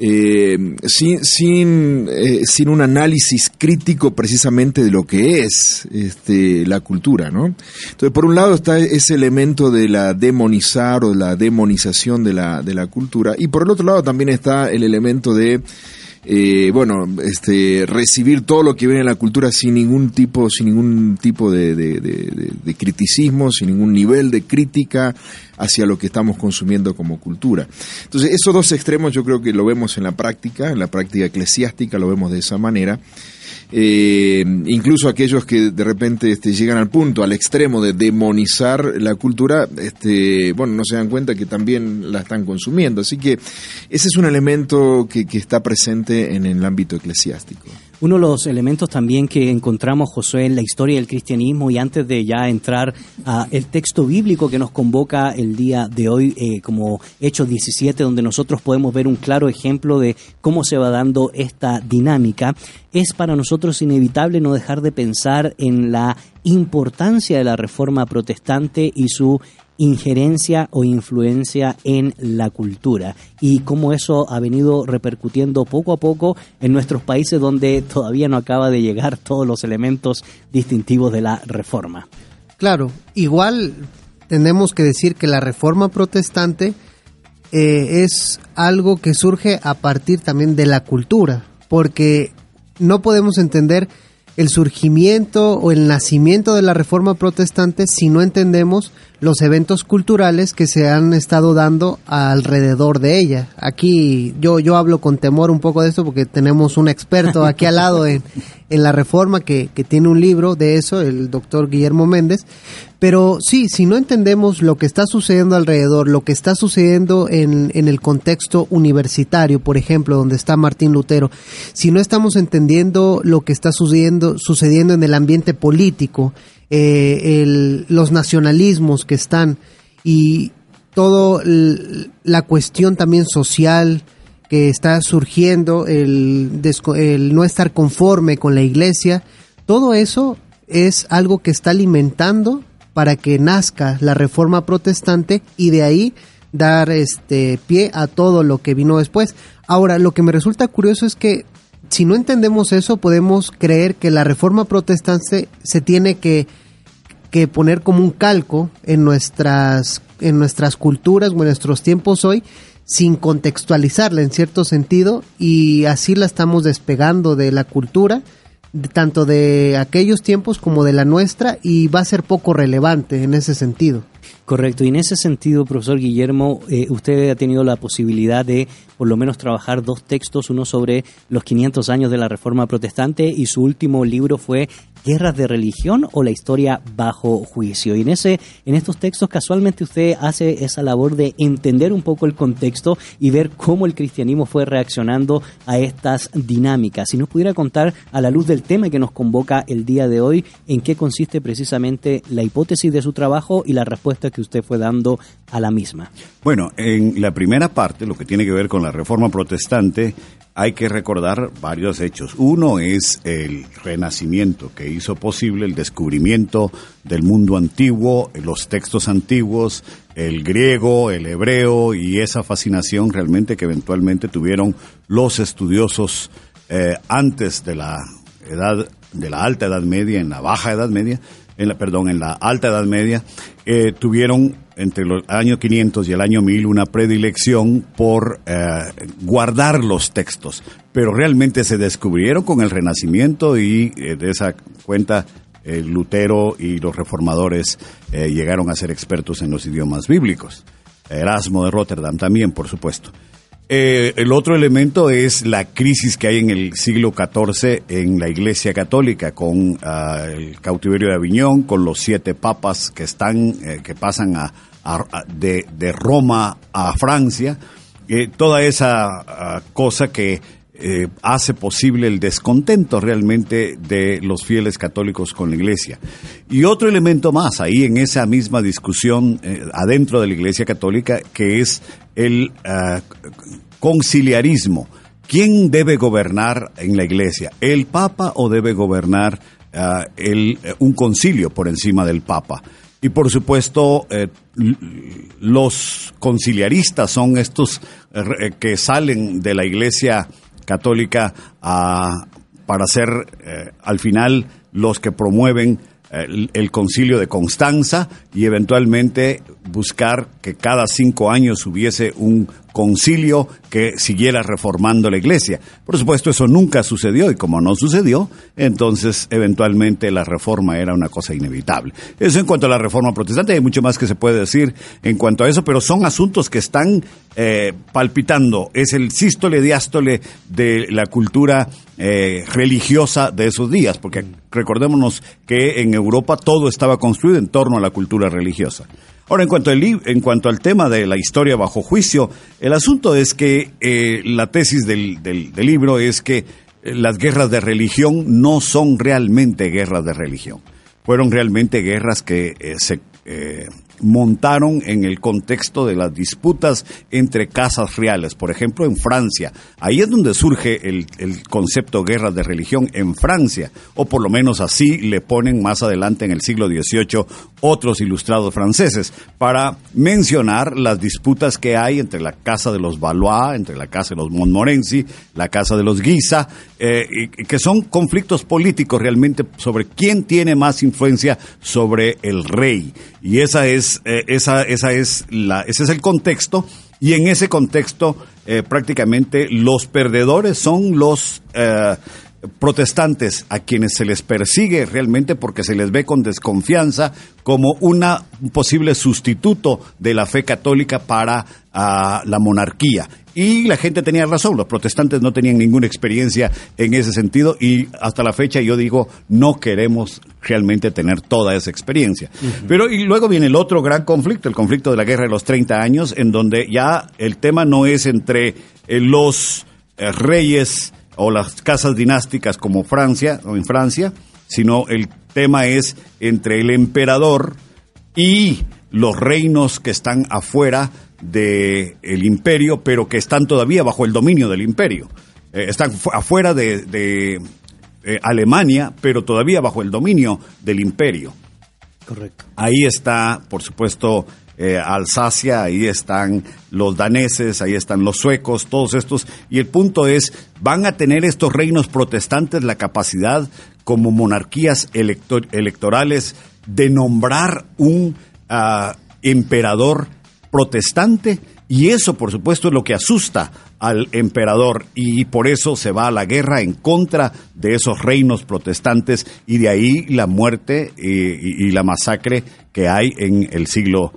eh, sin, sin, eh, sin un análisis crítico precisamente de lo que es este, la cultura, ¿no? Entonces, por un lado está ese elemento de la demonizar o la demonización de la, de la cultura, y por el otro lado también está el elemento de eh, bueno, este, recibir todo lo que viene de la cultura sin ningún tipo, sin ningún tipo de, de- criticismo, sin ningún nivel de crítica hacia lo que estamos consumiendo como cultura. Entonces, esos dos extremos yo creo que lo vemos en la práctica, en la práctica eclesiástica lo vemos de esa manera. Eh, incluso aquellos que de repente este, llegan al punto, al extremo de demonizar la cultura, este, bueno, no se dan cuenta que también la están consumiendo. Así que ese es un elemento que, que está presente en el ámbito eclesiástico. Uno de los elementos también que encontramos, Josué, en la historia del cristianismo y antes de ya entrar a el texto bíblico que nos convoca el día de hoy eh, como Hechos 17, donde nosotros podemos ver un claro ejemplo de cómo se va dando esta dinámica, es para nosotros inevitable no dejar de pensar en la importancia de la reforma protestante y su injerencia o influencia en la cultura y cómo eso ha venido repercutiendo poco a poco en nuestros países donde todavía no acaba de llegar todos los elementos distintivos de la reforma. Claro, igual tenemos que decir que la reforma protestante eh, es algo que surge a partir también de la cultura, porque no podemos entender el surgimiento o el nacimiento de la reforma protestante si no entendemos los eventos culturales que se han estado dando alrededor de ella. Aquí yo, yo hablo con temor un poco de esto porque tenemos un experto aquí al lado en, en la reforma que, que tiene un libro de eso, el doctor Guillermo Méndez. Pero sí, si no entendemos lo que está sucediendo alrededor, lo que está sucediendo en, en el contexto universitario, por ejemplo, donde está Martín Lutero, si no estamos entendiendo lo que está sucediendo, sucediendo en el ambiente político, eh, el- los nacionalismos que están y todo l- la cuestión también social que está surgiendo, el, el no estar conforme con la iglesia, todo eso es algo que está alimentando para que nazca la reforma protestante y de ahí dar este pie a todo lo que vino después. Ahora, lo que me resulta curioso es que si no entendemos eso, podemos creer que la reforma protestante se tiene que, que poner como un calco en nuestras, en nuestras culturas o en nuestros tiempos hoy, sin contextualizarla en cierto sentido, y así la estamos despegando de la cultura, tanto de aquellos tiempos como de la nuestra, y va a ser poco relevante en ese sentido. Correcto, y en ese sentido, profesor Guillermo, eh, usted ha tenido la posibilidad de por lo menos trabajar dos textos, uno sobre los 500 años de la Reforma Protestante y su último libro fue Guerras de Religión o la historia bajo juicio. Y en, ese, en estos textos casualmente usted hace esa labor de entender un poco el contexto y ver cómo el cristianismo fue reaccionando a estas dinámicas. Si nos pudiera contar a la luz del tema que nos convoca el día de hoy, en qué consiste precisamente la hipótesis de su trabajo y la respuesta que usted fue dando a la misma. Bueno, en la primera parte, lo que tiene que ver con la reforma protestante, hay que recordar varios hechos. Uno es el renacimiento que hizo posible el descubrimiento del mundo antiguo, los textos antiguos, el griego, el hebreo y esa fascinación realmente que eventualmente tuvieron los estudiosos eh, antes de la edad de la alta edad media, en la baja edad media, en la, perdón, en la alta edad media, eh, tuvieron entre los años 500 y el año 1000 una predilección por eh, guardar los textos, pero realmente se descubrieron con el Renacimiento y eh, de esa cuenta Lutero y los reformadores llegaron a ser expertos en los idiomas bíblicos. Erasmo de Rotterdam también, por supuesto. Eh, el otro elemento es la crisis que hay en el siglo XIV en la Iglesia Católica, con ah, el cautiverio de Aviñón, con los siete papas que están, eh, que pasan a, a- de, de Roma a Francia, eh, toda esa ah, cosa que eh, hace posible el descontento realmente de los fieles católicos con la Iglesia. Y otro elemento más ahí en esa misma discusión adentro de la Iglesia Católica, que es el ah, conciliarismo. ¿Quién debe gobernar en la Iglesia? ¿El Papa o debe gobernar el, eh, un concilio por encima del Papa? Y por supuesto, eh, los conciliaristas son estos eh, que salen de la Iglesia católica para ser eh, al final los que promueven eh, el, el concilio de Constanza y eventualmente buscar que cada cinco años hubiese un concilio que siguiera reformando la iglesia. Por supuesto, eso nunca sucedió y como no sucedió, entonces eventualmente la reforma era una cosa inevitable. Eso en cuanto a la reforma protestante, hay mucho más que se puede decir en cuanto a eso, pero son asuntos que están eh, palpitando. Es el sístole diástole de la cultura eh, religiosa de esos días, porque recordémonos que en Europa todo estaba construido en torno a la cultura religiosa. Ahora, en cuanto, al, en cuanto al tema de la historia bajo juicio, el asunto es que eh, la tesis del, del- del libro es que eh, las guerras de religión no son realmente guerras de religión. Fueron realmente guerras que eh, se eh, montaron en el contexto de las disputas entre casas reales. Por ejemplo, en Francia. Ahí es donde surge el, el concepto guerras de religión, en Francia. O por lo menos así le ponen más adelante en el siglo XVIII otros ilustrados franceses, para mencionar las disputas que hay entre la casa de los Valois, entre la casa de los Montmorency, la casa de los Guisa, eh, que son conflictos políticos realmente sobre quién tiene más influencia sobre el rey. Y esa es Eh, esa, esa es la, ese es el contexto y en ese contexto eh, prácticamente los perdedores son los eh, protestantes a quienes se les persigue realmente porque se les ve con desconfianza como una, un posible sustituto de la fe católica para ah, la monarquía. Y la gente tenía razón, los protestantes no tenían ninguna experiencia en ese sentido y hasta la fecha yo digo, no queremos realmente tener toda esa experiencia. Pero y luego viene el otro gran conflicto, el conflicto de la guerra de los 30 años, en donde ya el tema no es entre eh, los eh, reyes o las casas dinásticas como Francia o en Francia, sino el tema es entre el emperador y los reinos que están afuera del el imperio, pero que están todavía bajo el dominio del imperio. Eh, están fu- afuera de, de, eh, Alemania, pero todavía bajo el dominio del imperio. Correcto. Ahí está, por supuesto, eh, Alsacia, ahí están los daneses, ahí están los suecos, todos estos. Y el punto es, ¿van a tener estos reinos protestantes la capacidad, como monarquías electo- electorales, de nombrar un ah, emperador protestante? Y eso, por supuesto, es lo que asusta al emperador y por eso se va a la guerra en contra de esos reinos protestantes y de ahí la muerte eh, y, y la masacre que hay en el siglo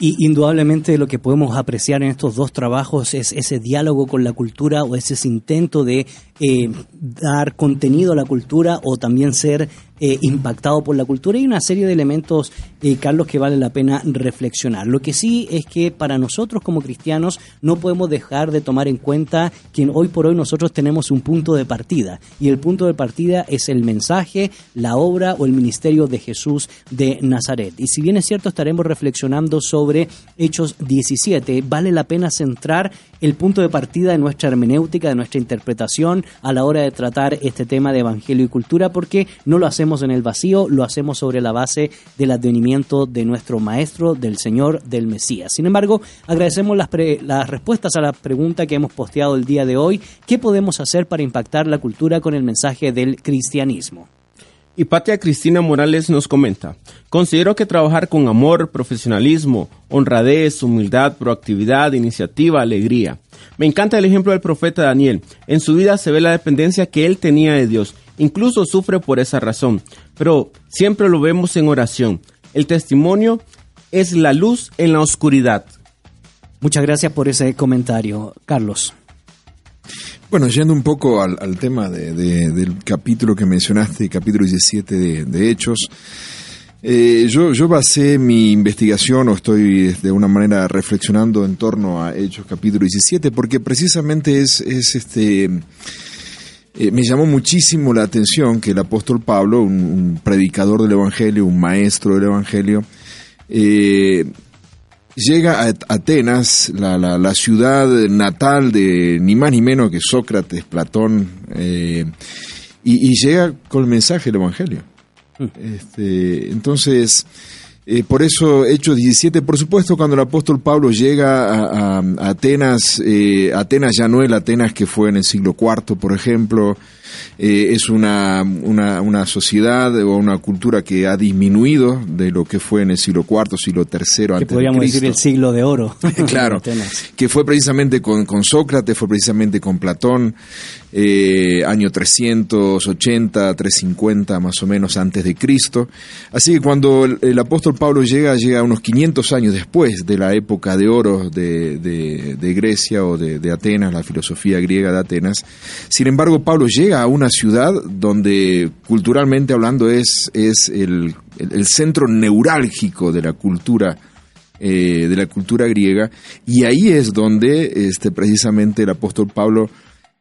Y indudablemente lo que podemos apreciar en estos dos trabajos es ese diálogo con la cultura o ese intento de eh, dar contenido a la cultura o también ser eh, impactado por la cultura y una serie de elementos, eh, Carlos, que vale la pena reflexionar. Lo que sí es que para nosotros como cristianos no podemos dejar de tomar en cuenta que hoy por hoy nosotros tenemos un punto de partida y el punto de partida es el mensaje, la obra o el ministerio de Jesús de Nazaret. Y si bien es cierto estaremos reflexionando sobre Hechos 17, vale la pena centrar el punto de partida de nuestra hermenéutica, de nuestra interpretación a la hora de tratar este tema de evangelio y cultura, porque no lo hacemos en el vacío, lo hacemos sobre la base del advenimiento de nuestro Maestro, del Señor, del Mesías. Sin embargo, agradecemos las, pre- las respuestas a la pregunta que hemos posteado el día de hoy. ¿Qué podemos hacer para impactar la cultura con el mensaje del cristianismo? Y Patia Cristina Morales nos comenta, considero que trabajar con amor, profesionalismo, honradez, humildad, proactividad, iniciativa, alegría. Me encanta el ejemplo del profeta Daniel. En su vida se ve la dependencia que él tenía de Dios. Incluso sufre por esa razón. Pero siempre lo vemos en oración. El testimonio es la luz en la oscuridad. Muchas gracias por ese comentario, Carlos. Bueno, yendo un poco al, tema de- de- del capítulo que mencionaste, capítulo 17 de, Hechos, eh, yo, yo basé mi investigación o estoy de una manera reflexionando en torno a Hechos capítulo 17 porque precisamente es, es este... eh, me llamó muchísimo la atención que el apóstol Pablo, un, un predicador del Evangelio, un maestro del Evangelio, eh, llega a Atenas, la, la, la ciudad natal de ni más ni menos que Sócrates, Platón, eh, y, y llega con el mensaje del Evangelio. Este, entonces, eh, por eso Hechos 17, por supuesto, cuando el apóstol Pablo llega a, a- a Atenas, eh, Atenas ya no es la Atenas que fue en el siglo IV, por ejemplo, eh, es una, una, una sociedad o una cultura que ha disminuido de lo que fue en el siglo IV, siglo III Que antes de podríamos decir Cristo. el siglo de oro. Claro, que fue precisamente con, con Sócrates, fue precisamente con Platón, eh, año 380, 350 más o menos antes de Cristo. Así que cuando el, apóstol Pablo llega, llega unos 500 años después de la época de oro de, de- Grecia o de, Atenas, la filosofía griega de Atenas. Sin embargo, Pablo llega a una ciudad donde culturalmente hablando es, el centro neurálgico de la cultura eh, de la cultura griega y ahí es donde este, precisamente el apóstol Pablo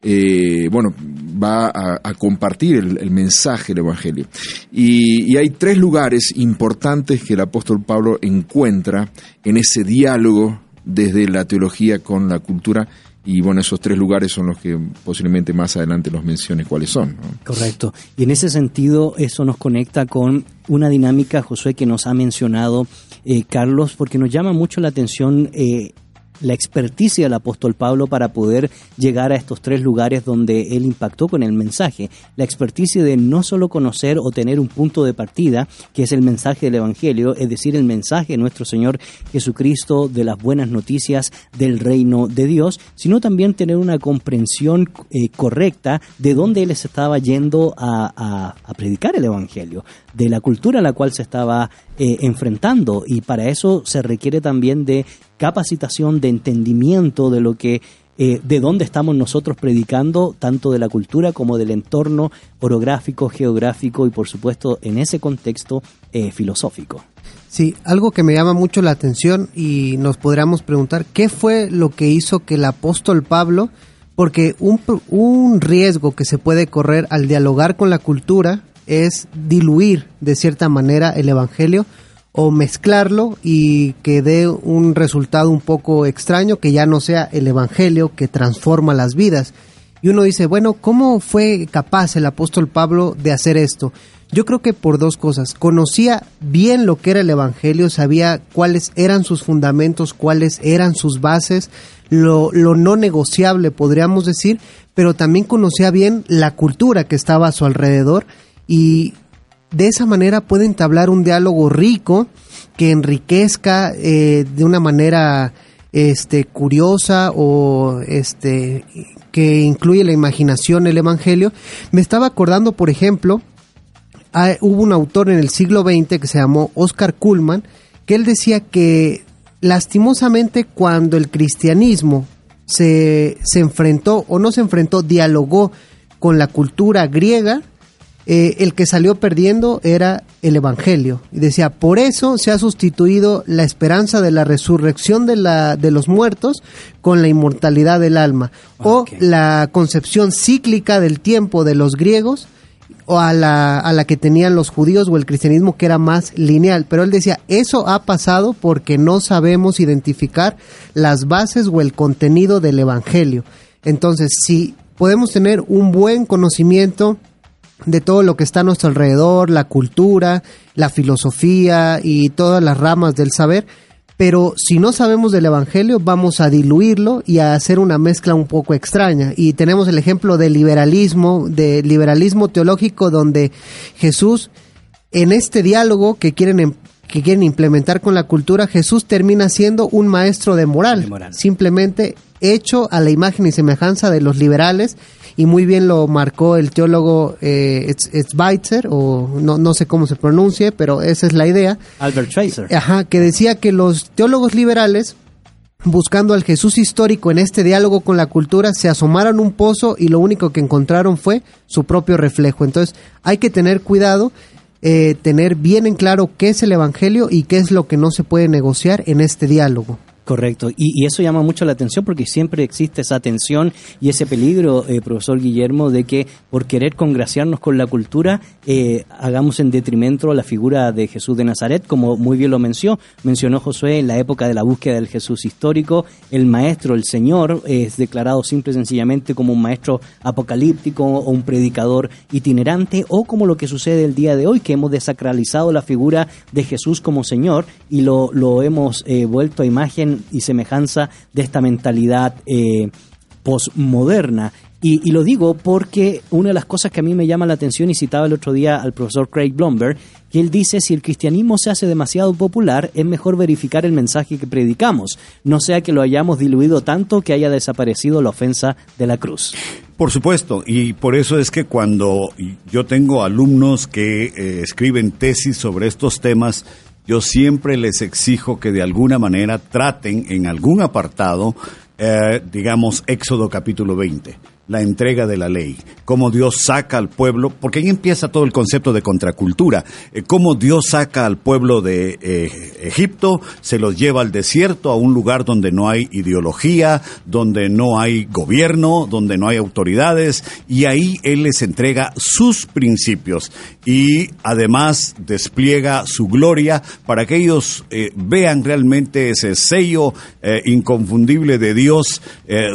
eh, bueno, va a, compartir el, mensaje del Evangelio. Y, hay tres lugares importantes que el apóstol Pablo encuentra en ese diálogo desde la teología con la cultura. Y bueno, esos tres lugares son los que posiblemente más adelante los mencione cuáles son. Correcto. Y en ese sentido, eso nos conecta con una dinámica, Josué, que nos ha mencionado eh, Carlos, porque nos llama mucho la atención eh, la experticia del apóstol Pablo para poder llegar a estos tres lugares donde él impactó con el mensaje. La experticia de no solo conocer o tener un punto de partida, que es el mensaje del Evangelio, es decir, el mensaje de nuestro Señor Jesucristo de las buenas noticias del reino de Dios, sino también tener una comprensión eh, correcta de dónde él se estaba yendo a, predicar el Evangelio, de la cultura a la cual se estaba eh, enfrentando. Y para eso se requiere también de capacitación, de entendimiento de lo que eh, de dónde estamos nosotros predicando, tanto de la cultura como del entorno orográfico, geográfico y por supuesto en ese contexto eh, filosófico. Sí, algo que me llama mucho la atención y nos podríamos preguntar qué fue lo que hizo que el apóstol Pablo, porque un, un riesgo que se puede correr al dialogar con la cultura es diluir de cierta manera el evangelio o mezclarlo y que dé un resultado un poco extraño que ya no sea el evangelio que transforma las vidas. Y uno dice, bueno, ¿cómo fue capaz el apóstol Pablo de hacer esto? Yo creo que por dos cosas. Conocía bien lo que era el Evangelio, sabía cuáles eran sus fundamentos, cuáles eran sus bases, lo, lo no negociable, podríamos decir, pero también conocía bien la cultura que estaba a su alrededor y de esa manera puede entablar un diálogo rico que enriquezca eh, de una manera este curiosa o este que incluye la imaginación el evangelio. Me estaba acordando por ejemplo ah, hubo un autor en el siglo XX que se llamó Oscar Kuhlman que él decía que lastimosamente cuando el cristianismo se, se enfrentó o no se enfrentó dialogó con la cultura griega eh, el que salió perdiendo era el Evangelio. Y decía, por eso se ha sustituido la esperanza de la resurrección de, la, de los muertos con la inmortalidad del alma. O la concepción cíclica del tiempo de los griegos o a la, a la que tenían los judíos o el cristianismo que era más lineal. Pero él decía, eso ha pasado porque no sabemos identificar las bases o el contenido del Evangelio. Entonces, si podemos tener un buen conocimiento de todo lo que está a nuestro alrededor, la cultura, la filosofía y todas las ramas del saber, pero si no sabemos del Evangelio vamos a diluirlo y a hacer una mezcla un poco extraña. Y tenemos el ejemplo del liberalismo, del liberalismo teológico donde Jesús en este diálogo que quieren em- que quieren implementar con la cultura, Jesús termina siendo un maestro de moral, De moral. simplemente hecho a la imagen y semejanza de los liberales y muy bien lo marcó el teólogo eh, Schweitzer o no, no sé cómo se pronuncie, pero esa es la idea. Albert Schweitzer. Ajá, que decía que los teólogos liberales buscando al Jesús histórico en este diálogo con la cultura, se asomaron a un pozo y lo único que encontraron fue su propio reflejo. Entonces hay que tener cuidado, eh, tener bien en claro qué es el Evangelio y qué es lo que no se puede negociar en este diálogo. Correcto, y, eso llama mucho la atención porque siempre existe esa tensión y ese peligro, eh, profesor Guillermo, de que por querer congraciarnos con la cultura eh, hagamos en detrimento la figura de Jesús de Nazaret, como muy bien lo mencionó, mencionó Josué en la época de la búsqueda del Jesús histórico, el maestro, el Señor, es declarado simple y sencillamente como un maestro apocalíptico o un predicador itinerante, o como lo que sucede el día de hoy, que hemos desacralizado la figura de Jesús como Señor y lo, lo hemos eh, vuelto a imagen y semejanza de esta mentalidad eh, posmoderna. Y, y lo digo porque una de las cosas que a mí me llama la atención, y citaba el otro día al profesor Craig Blomberg, que él dice, si el cristianismo se hace demasiado popular, es mejor verificar el mensaje que predicamos, no sea que lo hayamos diluido tanto que haya desaparecido la ofensa de la cruz. Por supuesto, y por eso es que cuando yo tengo alumnos que eh, escriben tesis sobre estos temas, yo siempre les exijo que de alguna manera traten en algún apartado, eh, digamos, Éxodo capítulo 20, la entrega de la ley, cómo Dios saca al pueblo, porque ahí empieza todo el concepto de contracultura, eh, cómo Dios saca al pueblo de eh, Egipto, se los lleva al desierto, a un lugar donde no hay ideología, donde no hay gobierno, donde no hay autoridades, y ahí Él les entrega sus principios y además despliega su gloria para que ellos eh, vean realmente ese sello inconfundible de Dios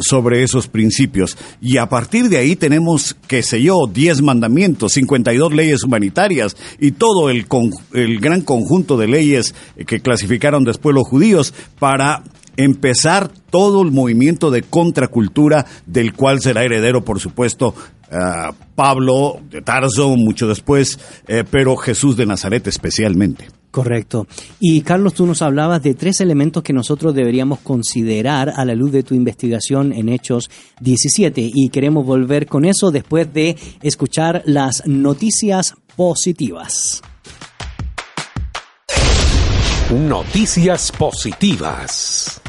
sobre esos principios. Y a partir de ahí tenemos, qué sé yo, 10 mandamientos, 52 leyes humanitarias y todo el, con- el gran conjunto de leyes que clasificaron después los judíos para empezar todo el movimiento de contracultura del cual será heredero, por supuesto, ah, Pablo de Tarso, mucho después, eh, pero Jesús de Nazaret especialmente. Correcto. Y Carlos, tú nos hablabas de tres elementos que nosotros deberíamos considerar a la luz de tu investigación en Hechos 17 y queremos volver con eso después de escuchar las noticias positivas. Noticias positivas.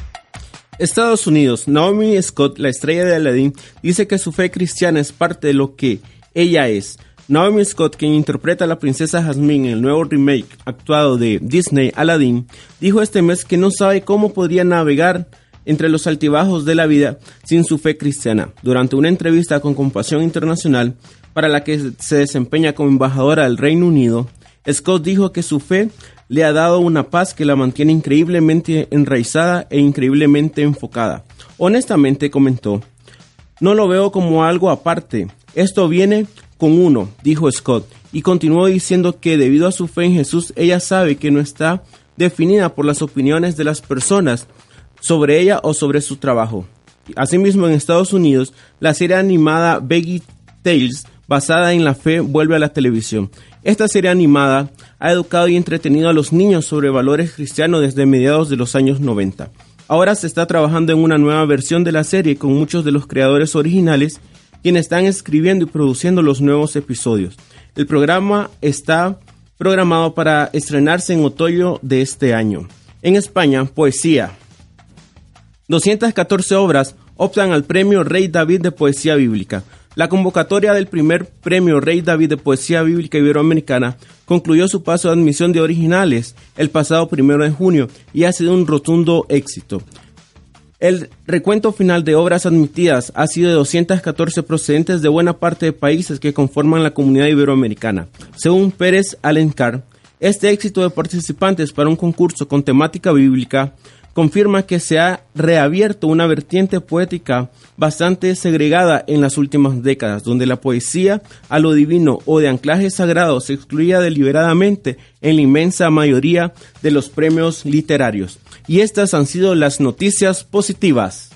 Estados Unidos, Naomi Scott, la estrella de Aladdin, dice que su fe cristiana es parte de lo que ella es. Naomi Scott, quien interpreta a la princesa Jasmine en el nuevo remake actuado de Disney Aladdin, dijo este mes que no sabe cómo podría navegar entre los altibajos de la vida sin su fe cristiana. Durante una entrevista con Compasión Internacional, para la que se desempeña como embajadora del Reino Unido, Scott dijo que su fe le ha dado una paz que la mantiene increíblemente enraizada e increíblemente enfocada. Honestamente comentó, no lo veo como algo aparte, esto viene con uno, dijo Scott, y continuó diciendo que debido a su fe en Jesús, ella sabe que no está definida por las opiniones de las personas sobre ella o sobre su trabajo. Asimismo, en Estados Unidos, la serie animada Veggie Tales, basada en la fe, vuelve a la televisión. Esta serie animada ha educado y entretenido a los niños sobre valores cristianos desde mediados de los años 90. Ahora se está trabajando en una nueva versión de la serie con muchos de los creadores originales quienes están escribiendo y produciendo los nuevos episodios. El programa está programado para estrenarse en otoño de este año. En España, poesía. 214 obras optan al premio Rey David de Poesía Bíblica. La convocatoria del primer premio Rey David de Poesía Bíblica Iberoamericana concluyó su paso de admisión de originales el pasado primero de junio y ha sido un rotundo éxito. El recuento final de obras admitidas ha sido de 214 procedentes de buena parte de países que conforman la comunidad iberoamericana. Según Pérez Alencar, este éxito de participantes para un concurso con temática bíblica confirma que se ha reabierto una vertiente poética bastante segregada en las últimas décadas, donde la poesía a lo divino o de anclaje sagrado se excluía deliberadamente en la inmensa mayoría de los premios literarios. Y estas han sido las noticias positivas.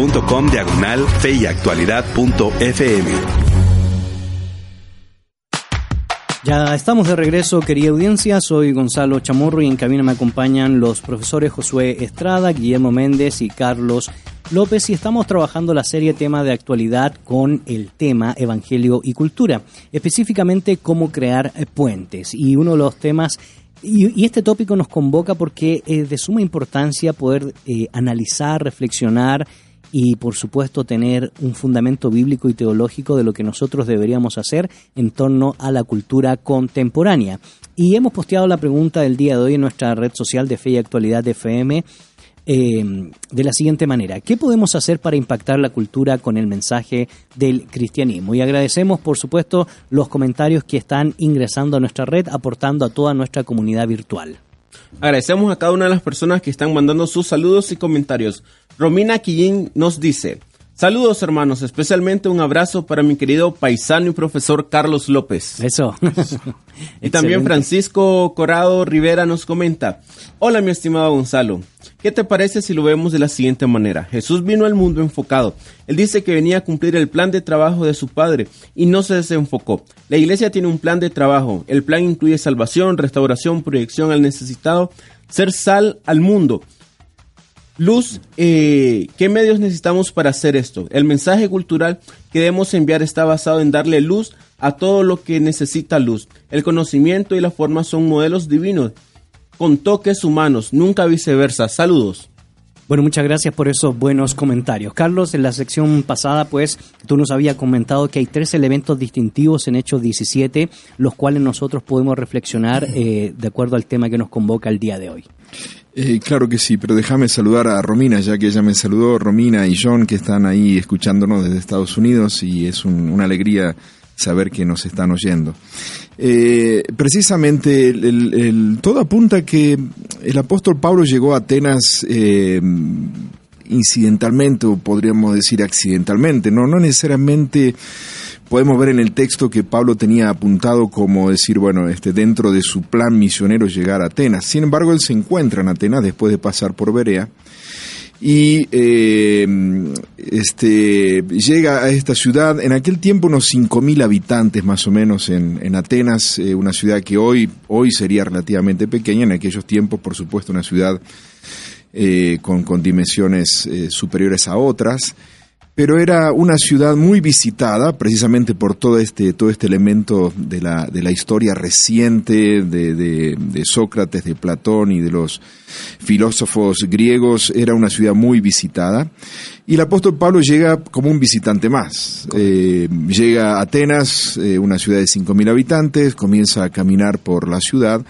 facebook.com diagonal feyactualidad.fm. Ya estamos de regreso, querida audiencia. Soy Gonzalo Chamorro y en cabina me acompañan los profesores Josué Estrada, Guillermo Méndez y Carlos López y estamos trabajando la serie tema de actualidad con el tema Evangelio y Cultura, específicamente cómo crear puentes. Y uno de los temas y, y este tópico nos convoca porque es de suma importancia poder eh, analizar, reflexionar y por supuesto tener un fundamento bíblico y teológico de lo que nosotros deberíamos hacer en torno a la cultura contemporánea. Y hemos posteado la pregunta del día de hoy en nuestra red social de Fe y Actualidad de FM eh, de la siguiente manera. ¿Qué podemos hacer para impactar la cultura con el mensaje del cristianismo? Y agradecemos, por supuesto, los comentarios que están ingresando a nuestra red, aportando a toda nuestra comunidad virtual. Agradecemos a cada una de las personas que están mandando sus saludos y comentarios. Romina Quillín nos dice, saludos hermanos, especialmente un abrazo para mi querido paisano y profesor Carlos López. Eso. Y también. Francisco Corado Rivera nos comenta, hola mi estimado Gonzalo, ¿qué te parece si lo vemos de la siguiente manera? Jesús vino al mundo enfocado. Él dice que venía a cumplir el plan de trabajo de su Padre y no se desenfocó. La iglesia tiene un plan de trabajo. El plan incluye salvación, restauración, proyección al necesitado, ser sal al mundo. Luz, eh, ¿qué medios necesitamos para hacer esto? El mensaje cultural que debemos enviar está basado en darle luz a todo lo que necesita luz. El conocimiento y la forma son modelos divinos, con toques humanos, nunca viceversa. Saludos. Bueno, muchas gracias por esos buenos comentarios. Carlos, en la sección pasada, pues, tú nos habías comentado que hay tres elementos distintivos en Hechos 17, los cuales nosotros podemos reflexionar eh, de acuerdo al tema que nos convoca el día de hoy. Eh, claro que sí, pero déjame saludar a Romina, ya que ella me saludó, Romina y John, que están ahí escuchándonos desde Estados Unidos y es un- una alegría saber que nos están oyendo. Eh, precisamente todo apunta que el apóstol Pablo llegó a Atenas eh, incidentalmente, o podríamos decir accidentalmente, no, no necesariamente podemos ver en el texto que Pablo tenía apuntado como decir, bueno, este, dentro de su plan misionero llegar a Atenas. Sin embargo, él se encuentra en Atenas después de pasar por Berea y eh, este, llega a esta ciudad, en aquel tiempo unos 5.000 habitantes más o menos en, en Atenas, eh, una ciudad que hoy, hoy sería relativamente pequeña, en aquellos tiempos por supuesto una ciudad eh, con, con dimensiones eh, superiores a otras, pero era una ciudad muy visitada precisamente por todo este, todo este elemento de la, de la historia reciente de, Sócrates, de Platón y de los filósofos griegos, era una ciudad muy visitada. Y el apóstol Pablo llega como un visitante más. Eh, llega a Atenas, eh, una ciudad de 5.000 habitantes, comienza a caminar por la ciudad.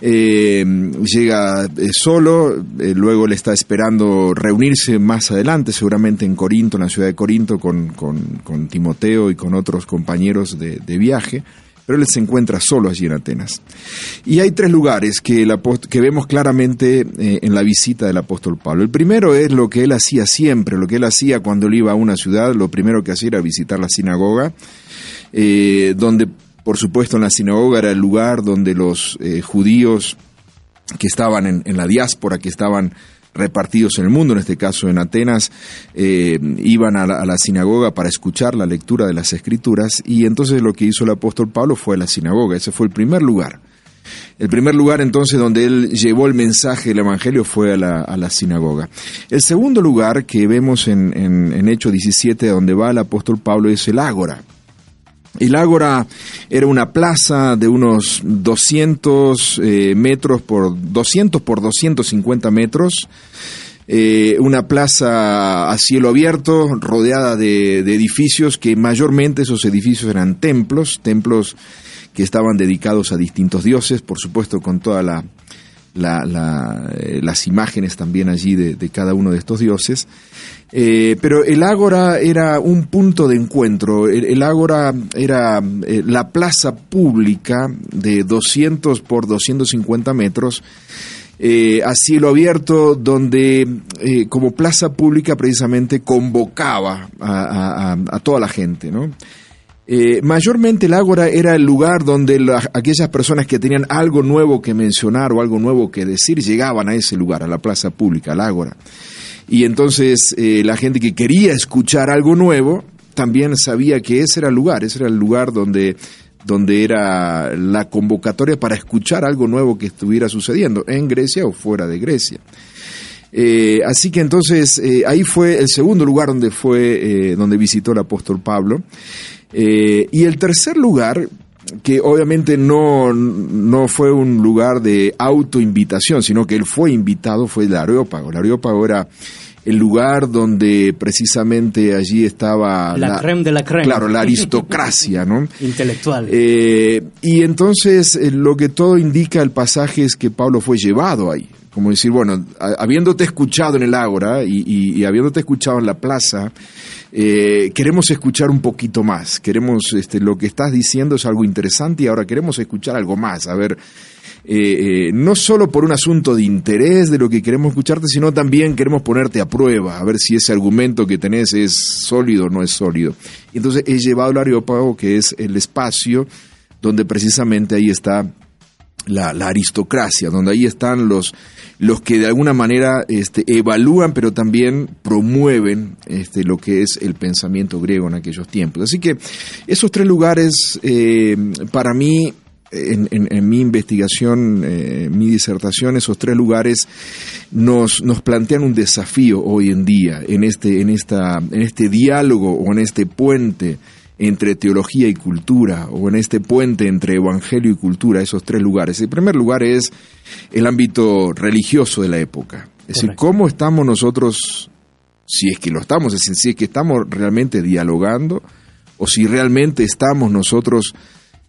Eh, llega eh, solo, eh, luego le está esperando reunirse más adelante, seguramente en Corinto, en la ciudad de Corinto, con, con, Timoteo y con otros compañeros de, viaje, pero él se encuentra solo allí en Atenas. Y hay tres lugares que, que vemos claramente en la visita del apóstol Pablo. El primero es lo que él hacía siempre, lo que él hacía cuando él iba a una ciudad, lo primero que hacía era visitar la sinagoga, donde por supuesto en la sinagoga era el lugar donde los eh, judíos que estaban en, la diáspora, que estaban repartidos en el mundo, en este caso en Atenas, eh, iban a la, sinagoga para escuchar la lectura de las escrituras y entonces lo que hizo el apóstol Pablo fue la sinagoga, ese fue el primer lugar. El primer lugar entonces donde él llevó el mensaje del Evangelio fue a la, sinagoga. El segundo lugar que vemos en, en, Hechos 17 donde va el apóstol Pablo es el ágora. El ágora era una plaza de unos 200 eh, metros por 200 por 250 metros. Eh, una plaza a cielo abierto, rodeada de, edificios que mayormente esos edificios eran templos, templos que estaban dedicados a distintos dioses, por supuesto con toda la, la- la, eh, las imágenes también allí de cada uno de estos dioses. Eh, pero el ágora era un punto de encuentro, el, ágora era eh, la plaza pública de 200 por 250 metros, eh, a cielo abierto, donde como plaza pública precisamente convocaba a, toda la gente, ¿no? Mayormente el Ágora era el lugar donde la- aquellas personas que tenían algo nuevo que mencionar o algo nuevo que decir llegaban a ese lugar, a la plaza pública, al Ágora. Y entonces eh, la gente que quería escuchar algo nuevo también sabía que ese era el lugar, ese era el lugar donde donde era la convocatoria para escuchar algo nuevo que estuviera sucediendo en Grecia o fuera de Grecia. Eh, así que entonces eh, ahí fue el segundo lugar donde fue, donde visitó el apóstol Pablo. Y el tercer lugar, que obviamente no, no fue un lugar de autoinvitación, sino que él fue invitado, fue el Areópago. El Areópago era el lugar donde precisamente allí estaba La creme de la creme. Claro, la aristocracia, ¿no? Intelectual. Eh, y entonces eh, lo que todo indica el pasaje es que Pablo fue llevado ahí. Como decir, bueno, habiéndote escuchado en el ágora y, habiéndote escuchado en la plaza, eh, queremos escuchar un poquito más. Queremos, este, lo que estás diciendo es algo interesante y ahora queremos escuchar algo más. A ver, eh, eh, no solo por un asunto de interés de lo que queremos escucharte, sino también queremos ponerte a prueba, a ver si ese argumento que tenés es sólido o no es sólido. Y entonces he llevado al Areópago, que es el espacio donde precisamente ahí está la, la aristocracia, donde ahí están los, los que de alguna manera este, evalúan, pero también promueven este, lo que es el pensamiento griego en aquellos tiempos. Así que esos tres lugares, eh, para mí, en, en- en mi investigación, eh, mi disertación, esos tres lugares nos, nos plantean un desafío hoy en día en este, en esta, en este diálogo o en este puente entre teología y cultura, o en este puente entre evangelio y cultura, esos tres lugares. El primer lugar es el ámbito religioso de la época. Es decir, cómo estamos nosotros, si es que lo estamos, es decir, si es que estamos realmente dialogando, o si realmente estamos nosotros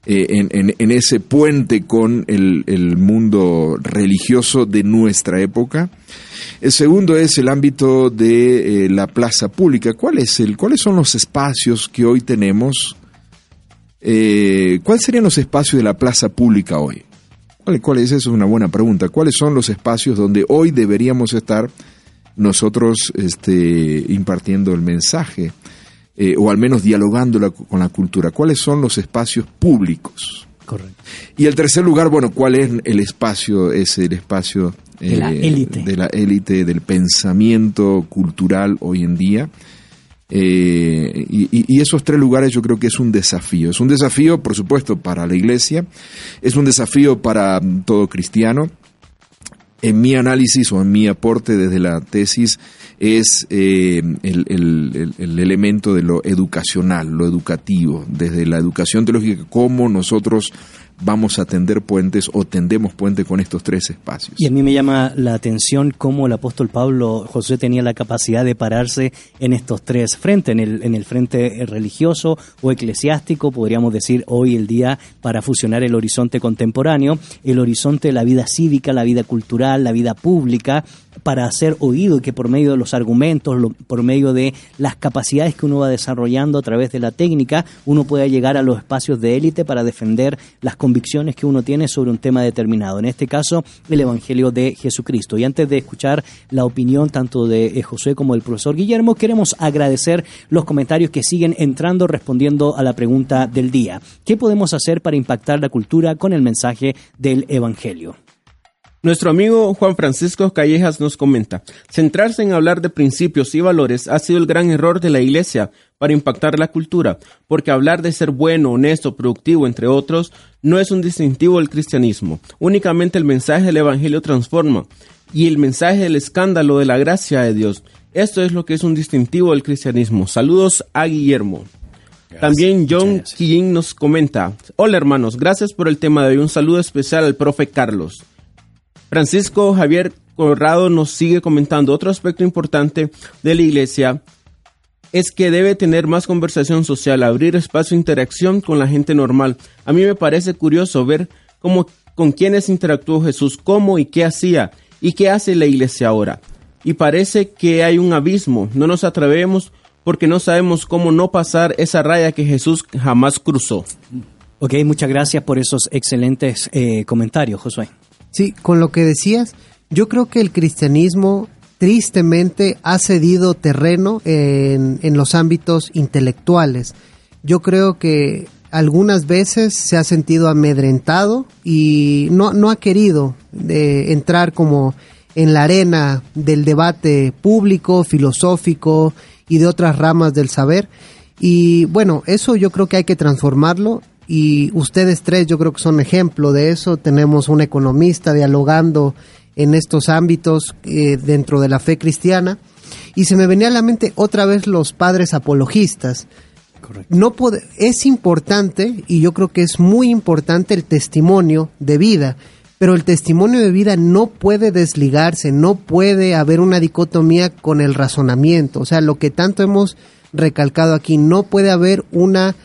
eh, en, ese puente con el, mundo religioso de nuestra época. El segundo es el ámbito de eh, la plaza pública. ¿Cuál es el, ¿Cuáles son los espacios que hoy tenemos? Eh, ¿Cuáles serían los espacios de la plaza pública hoy? ¿Cuál, cuál es? Esa es una buena pregunta. ¿Cuáles son los espacios donde hoy deberíamos estar nosotros este, impartiendo el mensaje? Eh, o al menos dialogando la- con la cultura. ¿Cuáles son los espacios públicos? Correcto. Y el tercer lugar, bueno, ¿cuál es el espacio? Es el espacio De la élite. de la élite del pensamiento cultural hoy en día. Eh, y, y- y esos tres lugares yo creo que es un desafío. Es un desafío, por supuesto, para la iglesia, es un desafío para mm, todo cristiano. En mi análisis o en mi aporte desde la tesis es eh, el, el- el- el elemento de lo educacional, lo educativo, desde la educación teológica, cómo nosotros vamos a tender puentes o tendemos puente con estos tres espacios. Y a mí me llama la atención cómo el apóstol Pablo José tenía la capacidad de pararse en estos tres frentes, en el, en el frente religioso o eclesiástico, podríamos decir hoy el día, para fusionar el horizonte contemporáneo, el horizonte de la vida cívica, la vida cultural, la vida pública, para hacer oído y que por medio de los argumentos, por medio de las capacidades que uno va desarrollando a través de la técnica, uno pueda llegar a los espacios de élite para defender las convicciones que uno tiene sobre un tema determinado. En este caso, el Evangelio de Jesucristo. Y antes de escuchar la opinión tanto de eh, José como del profesor Guillermo, queremos agradecer los comentarios que siguen entrando respondiendo a la pregunta del día. ¿Qué podemos hacer para impactar la cultura con el mensaje del Evangelio? Nuestro amigo Juan Francisco Callejas nos comenta, centrarse en hablar de principios y valores ha sido el gran error de la Iglesia para impactar la cultura, porque hablar de ser bueno, honesto, productivo, entre otros, no es un distintivo del cristianismo. Únicamente el mensaje del Evangelio transforma, y el mensaje del escándalo de la gracia de Dios. Esto es lo que es un distintivo del cristianismo. Saludos a Guillermo. También John King nos comenta, hola hermanos, gracias por el tema de hoy. Un saludo especial al profe Carlos. Francisco Javier Corrado nos sigue comentando otro aspecto importante de la iglesia es que debe tener más conversación social, abrir espacio de interacción con la gente normal. A mí me parece curioso ver cómo, con quiénes interactuó Jesús, cómo y qué hacía y qué hace la iglesia ahora. Y parece que hay un abismo, no nos atrevemos porque no sabemos cómo no pasar esa raya que Jesús jamás cruzó. Ok, muchas gracias por esos excelentes eh, comentarios, Josué. Sí, con lo que decías, yo creo que el cristianismo tristemente ha cedido terreno en, en los ámbitos intelectuales. Yo creo que algunas veces se ha sentido amedrentado y no, no ha querido eh, entrar como en la arena del debate público, filosófico y de otras ramas del saber. Y bueno, eso yo creo que hay que transformarlo y ustedes tres yo creo que son ejemplo de eso. Tenemos un economista dialogando en estos ámbitos eh, dentro de la fe cristiana. Y se me venía a la mente otra vez los padres apologistas. No pode- es importante, y yo creo que es muy importante el testimonio de vida, pero el testimonio de vida no puede desligarse, no puede haber una dicotomía con el razonamiento. O sea, lo que tanto hemos recalcado aquí, no puede haber una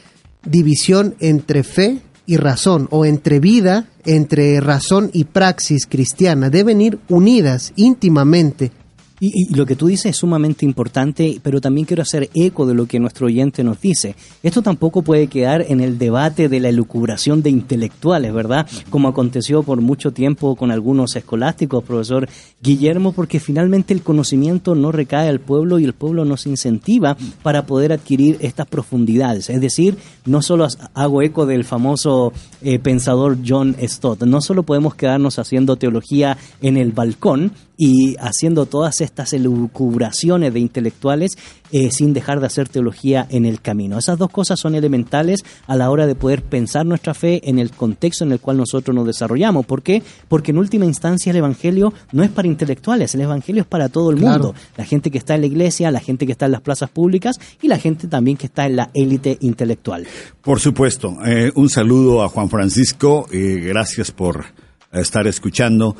división entre fe y razón, o entre vida, entre razón y praxis cristiana. Deben ir unidas íntimamente. Y, lo que tú dices es sumamente importante, pero también quiero hacer eco de lo que nuestro oyente nos dice. Esto tampoco puede quedar en el debate de la elucubración de intelectuales, ¿verdad? Como aconteció por mucho tiempo con algunos escolásticos, profesor Guillermo, porque finalmente el conocimiento no recae al pueblo y el pueblo nos incentiva para poder adquirir estas profundidades. Es decir, no solo hago eco del famoso eh, pensador John Stott, no solo podemos quedarnos haciendo teología en el balcón, y haciendo todas estas elucubraciones de intelectuales eh, sin dejar de hacer teología en el camino. Esas dos cosas son elementales a la hora de poder pensar nuestra fe en el contexto en el cual nosotros nos desarrollamos. ¿Por qué? Porque en última instancia el Evangelio no es para intelectuales, el Evangelio es para todo el Claro. mundo. La gente que está en la iglesia, la gente que está en las plazas públicas y la gente también que está en la élite intelectual. Por supuesto. Eh, un saludo a Juan Francisco y gracias por estar escuchando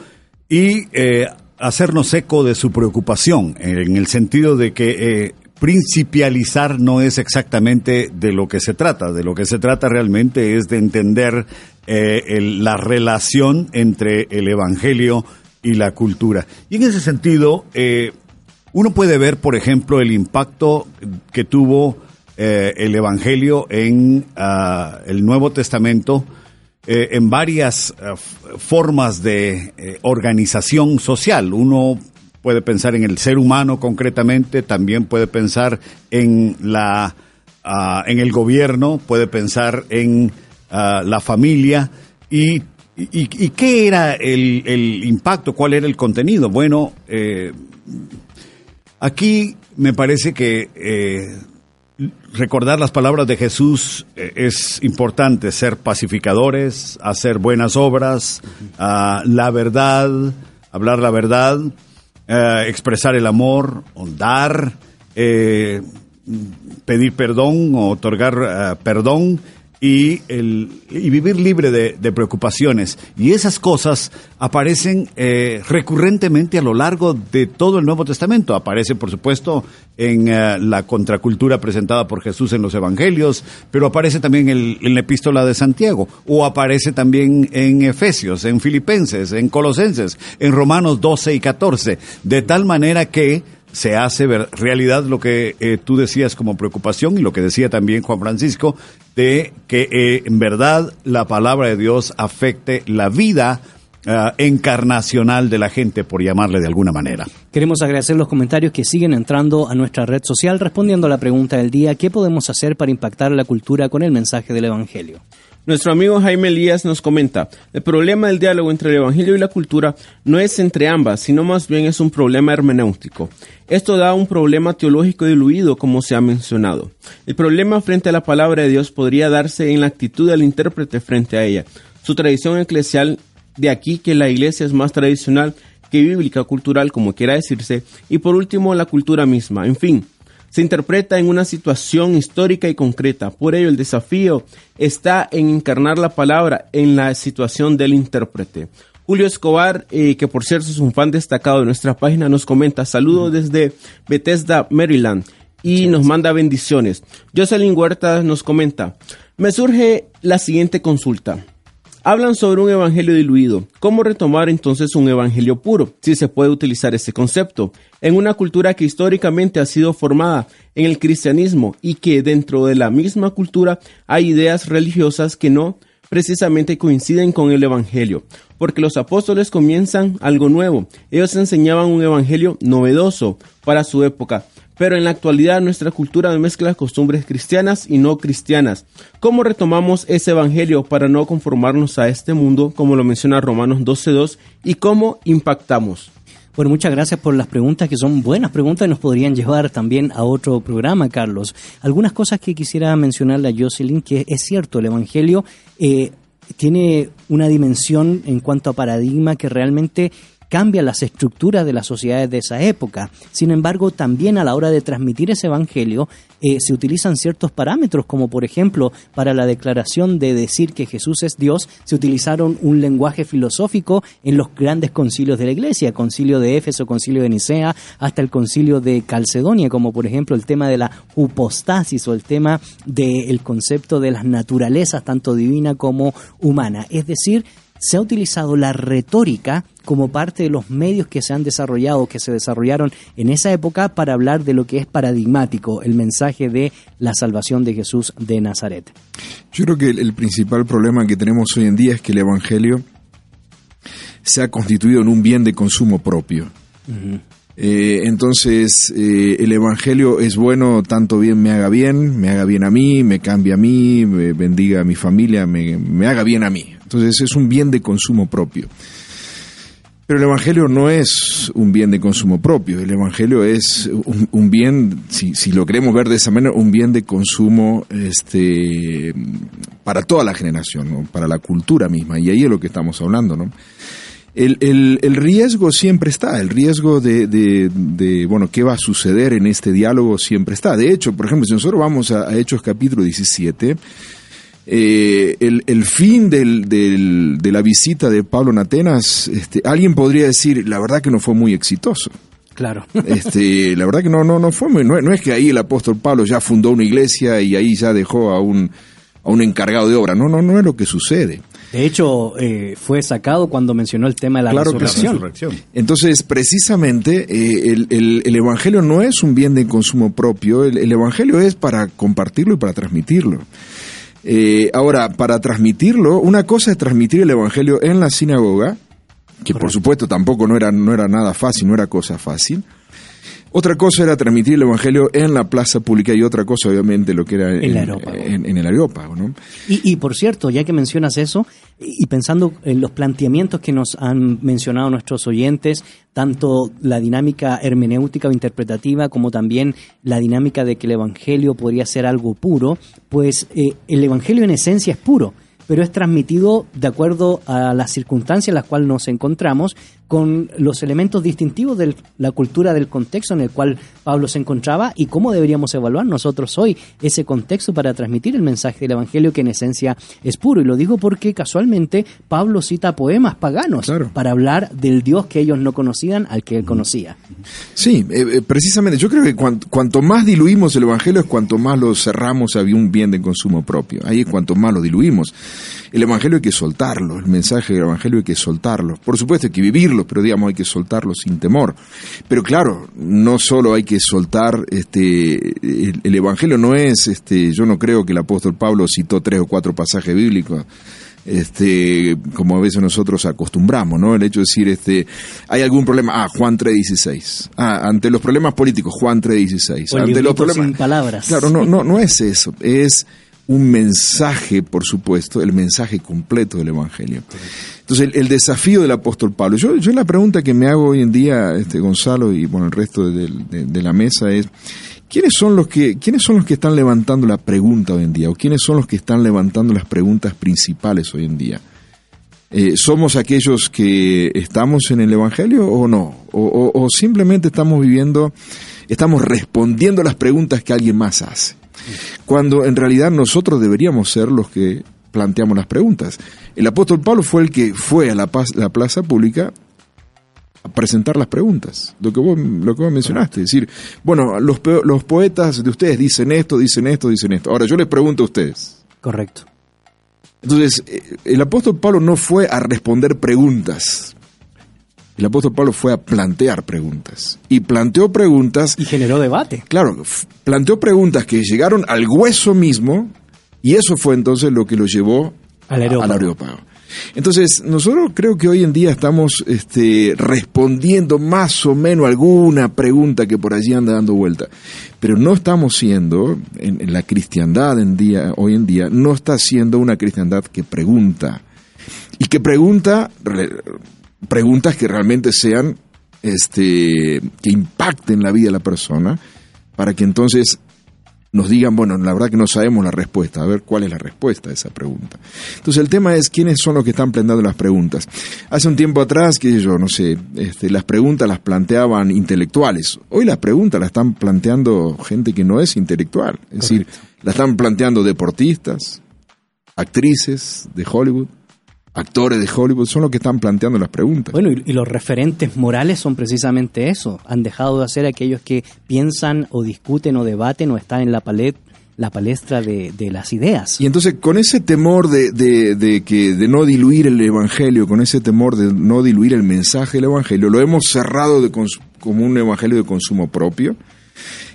y eh, hacernos eco de su preocupación en el sentido de que eh, principializar no es exactamente de lo que se trata. De lo que se trata realmente es de entender eh, el- la relación entre el Evangelio y la cultura. Y en ese sentido, eh, uno puede ver, por ejemplo, el impacto que tuvo eh, el Evangelio en ah, el Nuevo Testamento eh, en varias f- formas de eh, organización social. Uno puede pensar en el ser humano concretamente, también puede pensar en la ah, en el gobierno, puede pensar en ah, la familia y, y, y qué era el, el impacto, cuál era el contenido. Bueno, eh, Aquí me parece que eh, recordar las palabras de Jesús eh, es importante, ser pacificadores, hacer buenas obras, ah, la verdad, hablar la verdad, eh, expresar el amor, dar, eh, pedir perdón o otorgar ah, perdón y, el, y vivir libre de, preocupaciones. Y esas cosas aparecen eh, recurrentemente a lo largo de todo el Nuevo Testamento. Aparece, por supuesto, en eh, la contracultura presentada por Jesús en los Evangelios, pero aparece también en la epístola de Santiago, o aparece también en Efesios, en Filipenses, en Colosenses, en Romanos 12 y 14, de tal manera que se hace ver- realidad lo que eh, tú decías como preocupación y lo que decía también Juan Francisco, de que eh, en verdad la palabra de Dios afecte la vida ah, encarnacional de la gente, por llamarle de alguna manera. Queremos agradecer los comentarios que siguen entrando a nuestra red social respondiendo a la pregunta del día, ¿qué podemos hacer para impactar la cultura con el mensaje del Evangelio? Nuestro amigo Jaime Elías nos comenta, el problema del diálogo entre el Evangelio y la cultura no es entre ambas, sino más bien es un problema hermenéutico. Esto da un problema teológico diluido, como se ha mencionado. El problema frente a la palabra de Dios podría darse en la actitud del intérprete frente a ella. Su tradición eclesial, de aquí que la iglesia es más tradicional que bíblica, cultural, como quiera decirse, y por último la cultura misma. En fin, se interpreta en una situación histórica y concreta. Por ello, el desafío está en encarnar la palabra en la situación del intérprete. Julio Escobar, eh, que por cierto es un fan destacado de nuestra página, nos comenta saludos desde Bethesda, Maryland, y nos manda bendiciones. Jocelyn Huerta nos comenta, me surge la siguiente consulta. Hablan sobre un evangelio diluido. ¿Cómo retomar entonces un evangelio puro? Si se puede utilizar ese concepto. En una cultura que históricamente ha sido formada en el cristianismo y que dentro de la misma cultura hay ideas religiosas que no precisamente coinciden con el evangelio. Porque los apóstoles comienzan algo nuevo. Ellos enseñaban un evangelio novedoso para su época pero en la actualidad nuestra cultura mezcla costumbres cristianas y no cristianas. ¿Cómo retomamos ese evangelio para no conformarnos a este mundo, como lo menciona Romanos 12.2, y cómo impactamos? Bueno, muchas gracias por las preguntas, que son buenas preguntas y nos podrían llevar también a otro programa, Carlos. Algunas cosas que quisiera mencionarle a Jocelyn, que es cierto, el Evangelio eh, tiene una dimensión en cuanto a paradigma que realmente cambia las estructuras de las sociedades de esa época. Sin embargo, también a la hora de transmitir ese evangelio eh, se utilizan ciertos parámetros, como por ejemplo, para la declaración de decir que Jesús es Dios, se utilizaron un lenguaje filosófico en los grandes concilios de la Iglesia, concilio de Éfeso, concilio de Nicea, hasta el concilio de Calcedonia, como por ejemplo el tema de la hupostasis o el tema del concepto de las naturalezas, tanto divina como humana. Es decir, se ha utilizado la retórica como parte de los medios que se han desarrollado, que se desarrollaron en esa época para hablar de lo que es paradigmático, el mensaje de la salvación de Jesús de Nazaret. Yo creo que el, el principal problema que tenemos hoy en día es que el Evangelio se ha constituido en un bien de consumo propio. Eh, entonces, eh, el Evangelio es bueno, tanto bien me haga bien, me haga bien a mí, me cambie a mí, me bendiga a mi familia, me, me haga bien a mí. Entonces, es un bien de consumo propio. Pero el Evangelio no es un bien de consumo propio, el Evangelio es un, bien, si, lo queremos ver de esa manera, un bien de consumo este, para toda la generación, ¿no? para la cultura misma, y ahí es lo que estamos hablando. ¿no? El, riesgo siempre está, el riesgo de, bueno, qué va a suceder en este diálogo siempre está. De hecho, por ejemplo, si nosotros vamos a Hechos capítulo 17, eh, el, el, fin del, del, de la visita de Pablo en Atenas, este, alguien podría decir, la verdad que no fue muy exitoso. Claro. Este, la verdad que no, no, no fue muy, no, no es que ahí el apóstol Pablo ya fundó una iglesia y ahí ya dejó a un, a un encargado de obra. No, no, no es lo que sucede. De hecho, eh, fue sacado cuando mencionó el tema de la claro resurrección. Sí. Entonces, precisamente, eh, el, el, el, Evangelio no es un bien de consumo propio, el, el Evangelio es para compartirlo y para transmitirlo. Eh, ahora, para transmitirlo, una cosa es transmitir el Evangelio en la sinagoga, que Correcto. por supuesto tampoco no era, no era nada fácil, no era cosa fácil. Otra cosa era transmitir el Evangelio en la plaza pública y otra cosa, obviamente, lo que era en, el aerópago. En, en el aerópago ¿no? y, y, por cierto, ya que mencionas eso, y pensando en los planteamientos que nos han mencionado nuestros oyentes, tanto la dinámica hermenéutica o interpretativa como también la dinámica de que el Evangelio podría ser algo puro, pues eh, el Evangelio en esencia es puro pero es transmitido de acuerdo a las circunstancias en las cuales nos encontramos, con los elementos distintivos de la cultura del contexto en el cual Pablo se encontraba y cómo deberíamos evaluar nosotros hoy ese contexto para transmitir el mensaje del Evangelio que en esencia es puro. Y lo digo porque casualmente Pablo cita poemas paganos claro. para hablar del Dios que ellos no conocían al que él conocía. Sí, eh, precisamente. Yo creo que cuanto, cuanto, más diluimos el Evangelio es cuanto más lo cerramos a un bien de consumo propio. Ahí es cuanto más lo diluimos. El Evangelio hay que soltarlo, el mensaje del Evangelio hay que soltarlo. Por supuesto hay que vivirlo, pero digamos hay que soltarlo sin temor. Pero claro, no solo hay que soltar, este, el, el Evangelio no es, este, yo no creo que el apóstol Pablo citó tres o cuatro pasajes bíblicos este, como a veces nosotros acostumbramos, ¿no? El hecho de decir, este, hay algún problema, ah, Juan 3.16. Ah, ante los problemas políticos, Juan 3.16. Ante los problemas. Sin palabras. Claro, no, no, no es eso. Es un mensaje, por supuesto, el mensaje completo del Evangelio. Entonces, el, desafío del apóstol Pablo. Yo, yo la pregunta que me hago hoy en día, este, Gonzalo, y bueno, el resto de, la mesa es, ¿Quiénes son los que quiénes son los que están levantando la pregunta hoy en día o quiénes son los que están levantando las preguntas principales hoy en día? Eh, ¿Somos aquellos que estamos en el Evangelio o no? O, o, simplemente estamos viviendo, estamos respondiendo las preguntas que alguien más hace? Cuando en realidad nosotros deberíamos ser los que planteamos las preguntas. El apóstol Pablo fue el que fue a la, paz, la plaza pública a presentar las preguntas, lo que vos, lo que vos mencionaste, es decir, bueno, los, los poetas de ustedes dicen esto, dicen esto, dicen esto. Ahora yo les pregunto a ustedes. Correcto. Entonces, el apóstol Pablo no fue a responder preguntas. El apóstol Pablo fue a plantear preguntas. Y planteó preguntas. Y generó debate. Claro, planteó preguntas que llegaron al hueso mismo. Y eso fue entonces lo que lo llevó al aerópago. Entonces, nosotros creo que hoy en día estamos este, respondiendo más o menos alguna pregunta que por allí anda dando vuelta, pero no estamos siendo, en, en la cristiandad en día, hoy en día, no está siendo una cristiandad que pregunta, y que pregunta re, preguntas que realmente sean este, que impacten la vida de la persona, para que entonces nos digan, bueno, la verdad que no sabemos la respuesta, a ver cuál es la respuesta a esa pregunta. Entonces el tema es quiénes son los que están planteando las preguntas. Hace un tiempo atrás, que yo no sé, este, las preguntas las planteaban intelectuales. Hoy las preguntas las están planteando gente que no es intelectual. Es decir, las están planteando deportistas, actrices de Hollywood, actores de Hollywood, son los que están planteando las preguntas. Bueno, y, y los referentes morales son precisamente eso. Han dejado de ser aquellos que piensan o discuten o debaten o están en la palet la palestra de, de las ideas. Y entonces, con ese temor de, de, de que, de no diluir el Evangelio, con ese temor de no diluir el mensaje del Evangelio, lo hemos cerrado de como un Evangelio de consumo propio.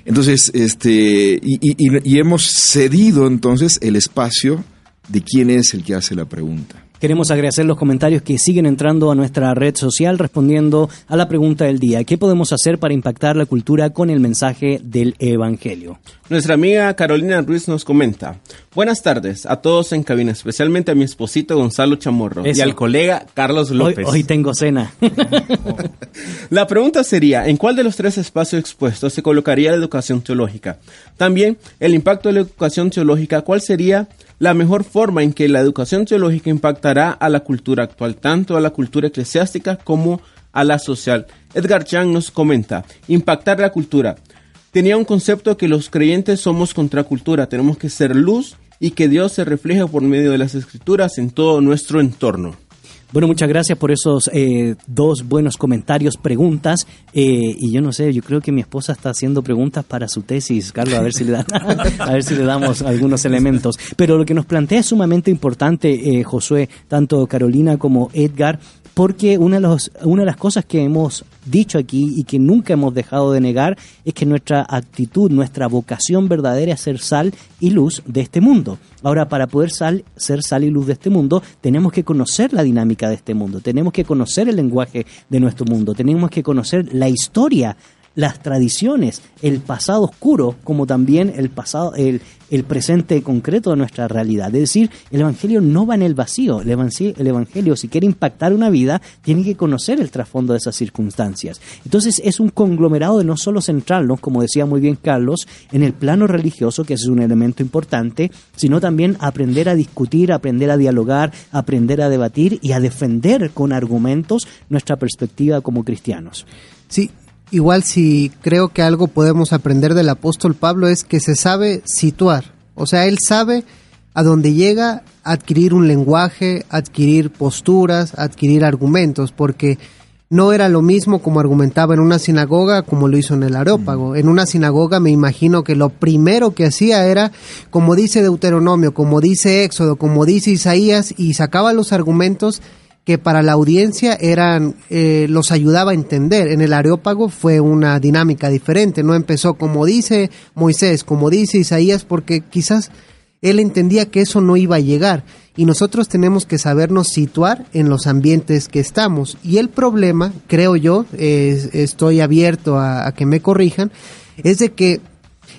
Entonces, este, y- y hemos cedido entonces el espacio de quién es el que hace la pregunta. Queremos agradecer los comentarios que siguen entrando a nuestra red social respondiendo a la pregunta del día. ¿Qué podemos hacer para impactar la cultura con el mensaje del Evangelio? Nuestra amiga Carolina Ruiz nos comenta. Buenas tardes a todos en cabina, especialmente a mi esposito Gonzalo Chamorro y al colega Carlos Hoy, López. hoy tengo cena. La pregunta sería, ¿en cuál de los tres espacios expuestos se colocaría la educación teológica? También, el impacto de la educación teológica, ¿cuál sería la mejor forma en que la educación teológica impactará a la cultura actual, tanto a la cultura eclesiástica como a la social? Edgar Chang nos comenta, impactar la cultura. Tenía un concepto que los creyentes somos contracultura, tenemos que ser luz y que Dios se refleje por medio de las escrituras en todo nuestro entorno. Bueno, muchas gracias por esos eh, dos buenos comentarios, preguntas. eh, y yo no sé, yo creo que mi esposa está haciendo preguntas para su tesis, Carlos, a ver si le, da- si le damos algunos elementos. Pero lo que nos plantea es sumamente importante, eh, Josué, tanto Carolina como Edgar, porque una de, los- una de las cosas que hemos dicho aquí y que nunca hemos dejado de negar es que nuestra actitud, nuestra vocación verdadera es ser sal y luz de este mundo. Ahora, para poder sal- ser sal y luz de este mundo, tenemos que conocer la dinámica de este mundo, tenemos que conocer el lenguaje de nuestro mundo, tenemos que conocer la historia las tradiciones, el pasado oscuro, como también el pasado, el, presente concreto de nuestra realidad. Es decir, el Evangelio no va en el vacío. El evangelio, el evangelio, si quiere impactar una vida, tiene que conocer el trasfondo de esas circunstancias. Entonces, es un conglomerado de no solo centrarnos, como decía muy bien Carlos, en el plano religioso, que es un elemento importante, sino también aprender a discutir, aprender a dialogar, aprender a debatir y a defender con argumentos nuestra perspectiva como cristianos. Sí, igual si creo que algo podemos aprender del apóstol Pablo es que se sabe situar. O sea, él sabe a dónde llega adquirir un lenguaje, adquirir posturas, adquirir argumentos, porque no era lo mismo como argumentaba en una sinagoga como lo hizo en el Areópago. En una sinagoga me imagino que lo primero que hacía era, como dice Deuteronomio, como dice Éxodo, como dice Isaías, y sacaba los argumentos que para la audiencia eran eh, los ayudaba a entender. En el Areópago fue una dinámica diferente, no empezó como dice Moisés, como dice Isaías, porque quizás él entendía que eso no iba a llegar y nosotros tenemos que sabernos situar en los ambientes que estamos. Y el problema, creo yo, es- estoy abierto a que me corrijan, es de que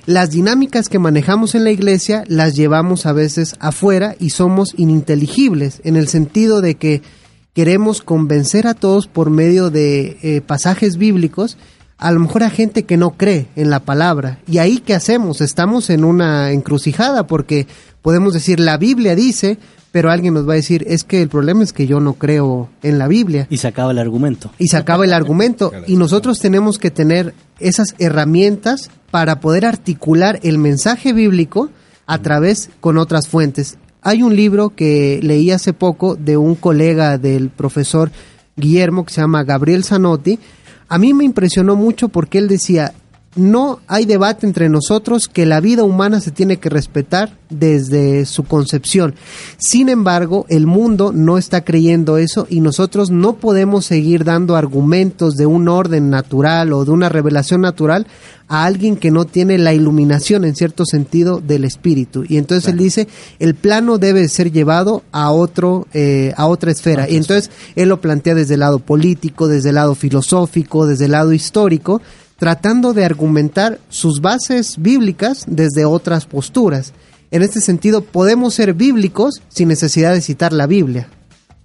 las dinámicas que manejamos en la iglesia las llevamos a veces afuera y somos ininteligibles en el sentido de que queremos convencer a todos por medio de eh, pasajes bíblicos, a lo mejor a gente que no cree en la palabra. ¿Y ahí qué hacemos? Estamos en una encrucijada porque podemos decir la Biblia dice, pero alguien nos va a decir, es que el problema es que yo no creo en la Biblia Y se acaba el argumento. y se acaba el argumento. Y nosotros tenemos que tener esas herramientas para poder articular el mensaje bíblico a través con otras fuentes. Hay un libro que leí hace poco de un colega del profesor Guillermo que se llama Gabriel Zanotti. A mí me impresionó mucho porque él decía, no hay debate entre nosotros que la vida humana se tiene que respetar desde su concepción. Sin embargo, el mundo no está creyendo eso y nosotros no podemos seguir dando argumentos de un orden natural o de una revelación natural a alguien que no tiene la iluminación en cierto sentido del espíritu. Y entonces él dice, el plano debe ser llevado a otro, eh, a otra esfera. Y entonces él lo plantea desde el lado político, desde el lado filosófico, desde el lado histórico, tratando de argumentar sus bases bíblicas desde otras posturas. En este sentido, podemos ser bíblicos sin necesidad de citar la Biblia.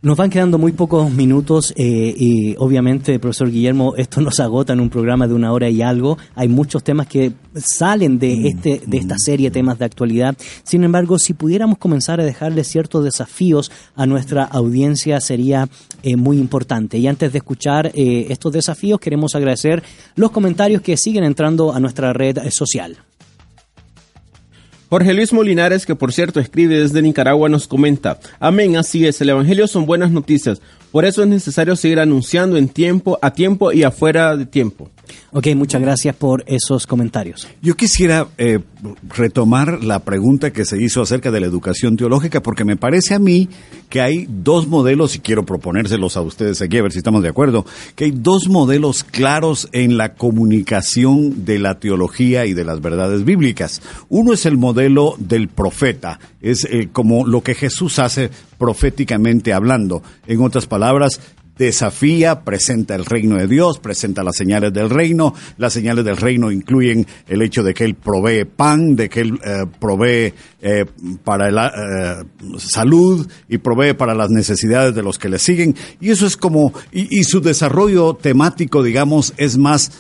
Nos van quedando muy pocos minutos eh, y obviamente, profesor Guillermo, esto nos agota en un programa de una hora y algo. Hay muchos temas que salen de, este, de esta serie, temas de actualidad. Sin embargo, si pudiéramos comenzar a dejarle ciertos desafíos a nuestra audiencia sería eh, muy importante. Y antes de escuchar eh, estos desafíos, queremos agradecer los comentarios que siguen entrando a nuestra red social. Jorge Luis Molinares, que por cierto escribe desde Nicaragua, nos comenta, amén, así es, el Evangelio son buenas noticias, por eso es necesario seguir anunciando en tiempo, a tiempo y afuera de tiempo. Ok, muchas gracias por esos comentarios. Yo quisiera eh, retomar la pregunta que se hizo acerca de la educación teológica, porque me parece a mí que hay dos modelos, y quiero proponérselos a ustedes aquí, a ver si estamos de acuerdo, que hay dos modelos claros en la comunicación de la teología y de las verdades bíblicas. Uno es el modelo del profeta, es eh, como lo que Jesús hace proféticamente hablando. En otras palabras, desafía, presenta el reino de Dios, presenta las señales del reino. Las señales del reino incluyen el hecho de que Él provee pan, de que Él eh, provee eh, para la salud y provee para las necesidades de los que le siguen. Y eso es como, y, y su desarrollo temático, digamos, es más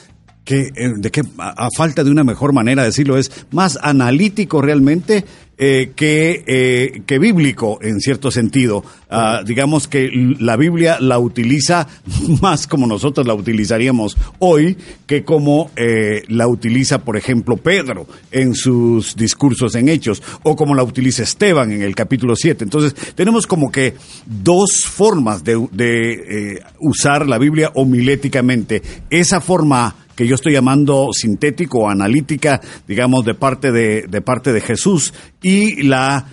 que, eh, de que a, a falta de una mejor manera de decirlo, es más analítico realmente eh, que, eh, que bíblico en cierto sentido. Ah, digamos que la Biblia la utiliza más como nosotros la utilizaríamos hoy que como eh, la utiliza, por ejemplo, Pedro en sus discursos en Hechos o como la utiliza Esteban en el capítulo 7. Entonces, tenemos como que dos formas de, de usar la Biblia homiléticamente. Esa forma que yo estoy llamando sintético o analítica, digamos, de parte de, de parte de Jesús, y la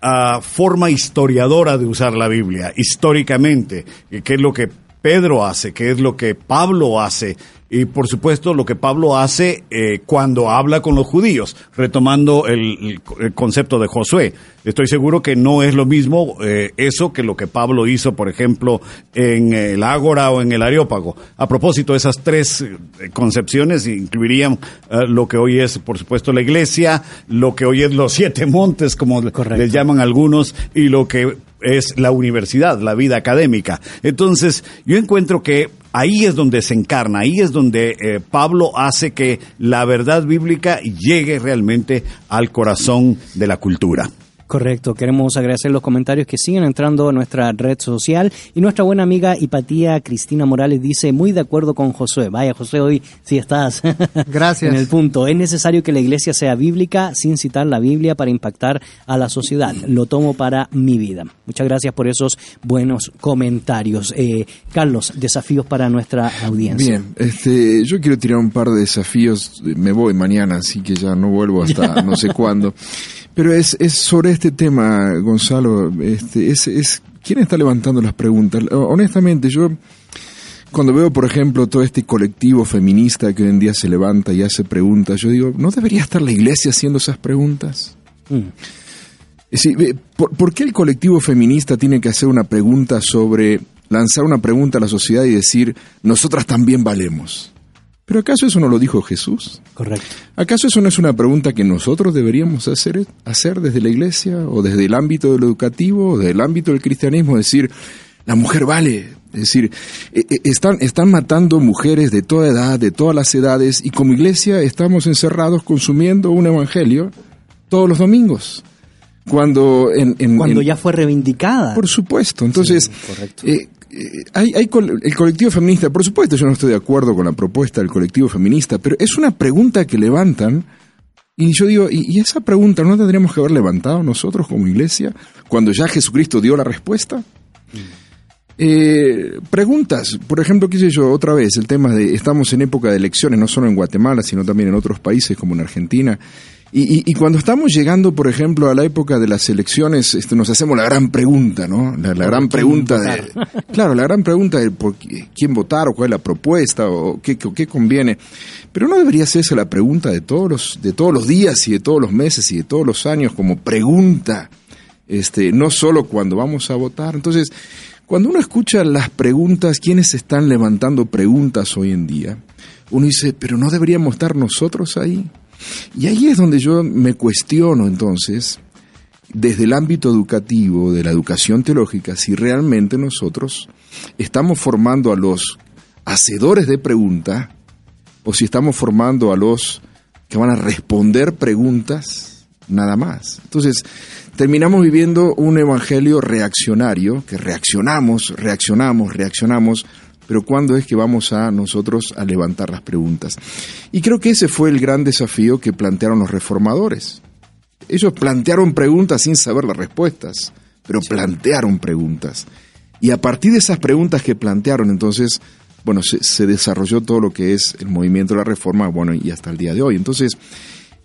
ah, forma historiadora de usar la Biblia, históricamente, que es lo que Pedro hace, que es lo que Pablo hace, y por supuesto lo que Pablo hace eh, cuando habla con los judíos, retomando el, concepto de Josué. Estoy seguro que no es lo mismo eh, eso que lo que Pablo hizo, por ejemplo, en el Ágora o en el Areópago. A propósito, esas tres eh, concepciones incluirían eh, lo que hoy es, por supuesto, la iglesia, lo que hoy es los siete montes, como les llaman algunos, y lo que es la universidad, la vida académica. Entonces, yo encuentro que ahí es donde se encarna, ahí es donde eh, Pablo hace que la verdad bíblica llegue realmente al corazón de la cultura. Correcto, queremos agradecer los comentarios que siguen entrando a nuestra red social y nuestra buena amiga Hipatía Cristina Morales dice muy de acuerdo con Josué. Vaya Josué, hoy sí estás Gracias. en el punto. Es necesario que la iglesia sea bíblica sin citar la Biblia para impactar a la sociedad. Lo tomo para mi vida. Muchas gracias por esos buenos comentarios. Eh, Carlos, desafíos para nuestra audiencia. Bien, este, yo quiero tirar un par de desafíos. Me voy mañana, así que ya no vuelvo hasta no sé cuándo. Pero es, es sobre este tema, Gonzalo. Este, es, es quién está levantando las preguntas. Honestamente, yo cuando veo, por ejemplo, todo este colectivo feminista que hoy en día se levanta y hace preguntas, yo digo, ¿no debería estar la iglesia haciendo esas preguntas? Mm. Es decir, ¿por, por qué el colectivo feminista tiene que hacer una pregunta sobre, lanzar una pregunta a la sociedad y decir, nosotras también valemos? ¿Pero acaso eso no lo dijo Jesús? Correcto. ¿Acaso eso no es una pregunta que nosotros deberíamos hacer, hacer desde la iglesia o desde el ámbito de lo educativo o desde el ámbito del cristianismo? Decir, la mujer vale. Es decir, eh, eh, están, están matando mujeres de toda edad, de todas las edades, y como iglesia estamos encerrados consumiendo un evangelio todos los domingos. Cuando, en, en- Cuando en- ya fue reivindicada. por supuesto. Entonces, Sí, correcto. eh, hay, hay col- el colectivo feminista, por supuesto, yo no estoy de acuerdo con la propuesta del colectivo feminista, pero es una pregunta que levantan. Y yo digo, ¿y, esa pregunta no tendríamos que haber levantado nosotros como iglesia cuando ya Jesucristo dio la respuesta? Eh, preguntas, por ejemplo, qué yo, otra vez, el tema de, estamos en época de elecciones, no solo en Guatemala, sino también en otros países como en Argentina. Y, y- y cuando estamos llegando, por ejemplo, a la época de las elecciones, este, nos hacemos la gran pregunta, ¿no? La, la gran pregunta de, claro, la gran pregunta de por qué- quién votar o cuál es la propuesta o qué, qué conviene. Pero no debería ser esa la pregunta de todos los, de todos los días y de todos los meses y de todos los años como pregunta este, no solo cuando vamos a votar. Entonces, cuando uno escucha las preguntas, quienes están levantando preguntas hoy en día, uno dice, pero no deberíamos estar nosotros ahí. Y ahí es donde yo me cuestiono entonces, desde el ámbito educativo, de la educación teológica, si realmente nosotros estamos formando a los hacedores de preguntas o si estamos formando a los que van a responder preguntas nada más. Entonces, terminamos viviendo un evangelio reaccionario, que reaccionamos, reaccionamos, reaccionamos, pero ¿cuándo es que vamos a nosotros a levantar las preguntas? Y creo que ese fue el gran desafío que plantearon los reformadores. Ellos plantearon preguntas sin saber las respuestas, pero plantearon preguntas. Y a partir de esas preguntas que plantearon, entonces, bueno, se, se desarrolló todo lo que es el movimiento de la reforma, bueno, y hasta el día de hoy. Entonces,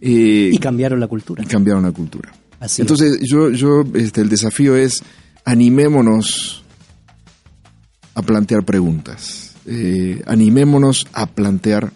eh, Y cambiaron la cultura. cambiaron la cultura. Así Entonces, yo, yo, este, el desafío es animémonos a plantear preguntas. Eh, animémonos a plantear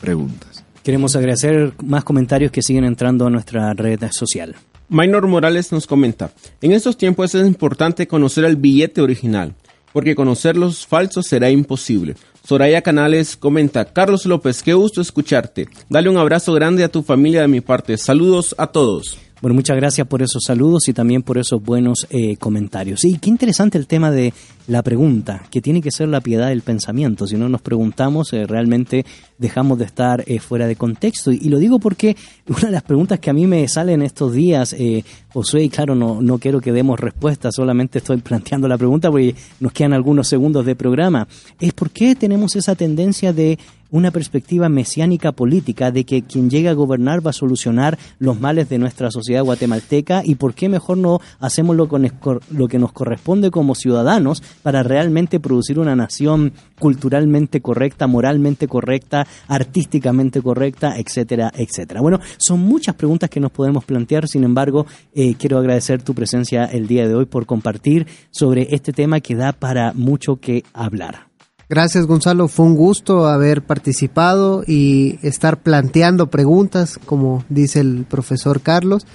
preguntas. Queremos agradecer más comentarios que siguen entrando a nuestra red social. Minor Morales nos comenta, en estos tiempos es importante conocer el billete original, porque conocer los falsos será imposible. Soraya Canales comenta, Carlos López, qué gusto escucharte. Dale un abrazo grande a tu familia de mi parte. Saludos a todos. Bueno, muchas gracias por esos saludos y también por esos buenos eh, comentarios. Y qué interesante el tema de la pregunta, que tiene que ser la piedad del pensamiento. Si no nos preguntamos, eh, realmente dejamos de estar eh, fuera de contexto. Y, lo digo porque una de las preguntas que a mí me salen estos días, eh, Josué, y claro, no, no quiero que demos respuesta, solamente estoy planteando la pregunta porque nos quedan algunos segundos de programa, es por qué tenemos esa tendencia de una perspectiva mesiánica política de que quien llegue a gobernar va a solucionar los males de nuestra sociedad guatemalteca y por qué mejor no hacemos lo, con- lo que nos corresponde como ciudadanos para realmente producir una nación culturalmente correcta, moralmente correcta, artísticamente correcta, etcétera, etcétera. Bueno, son muchas preguntas que nos podemos plantear, sin embargo, eh, quiero agradecer tu presencia el día de hoy por compartir sobre este tema que da para mucho que hablar. Gracias Gonzalo, fue un gusto haber participado y estar planteando preguntas, como dice el profesor Carlos,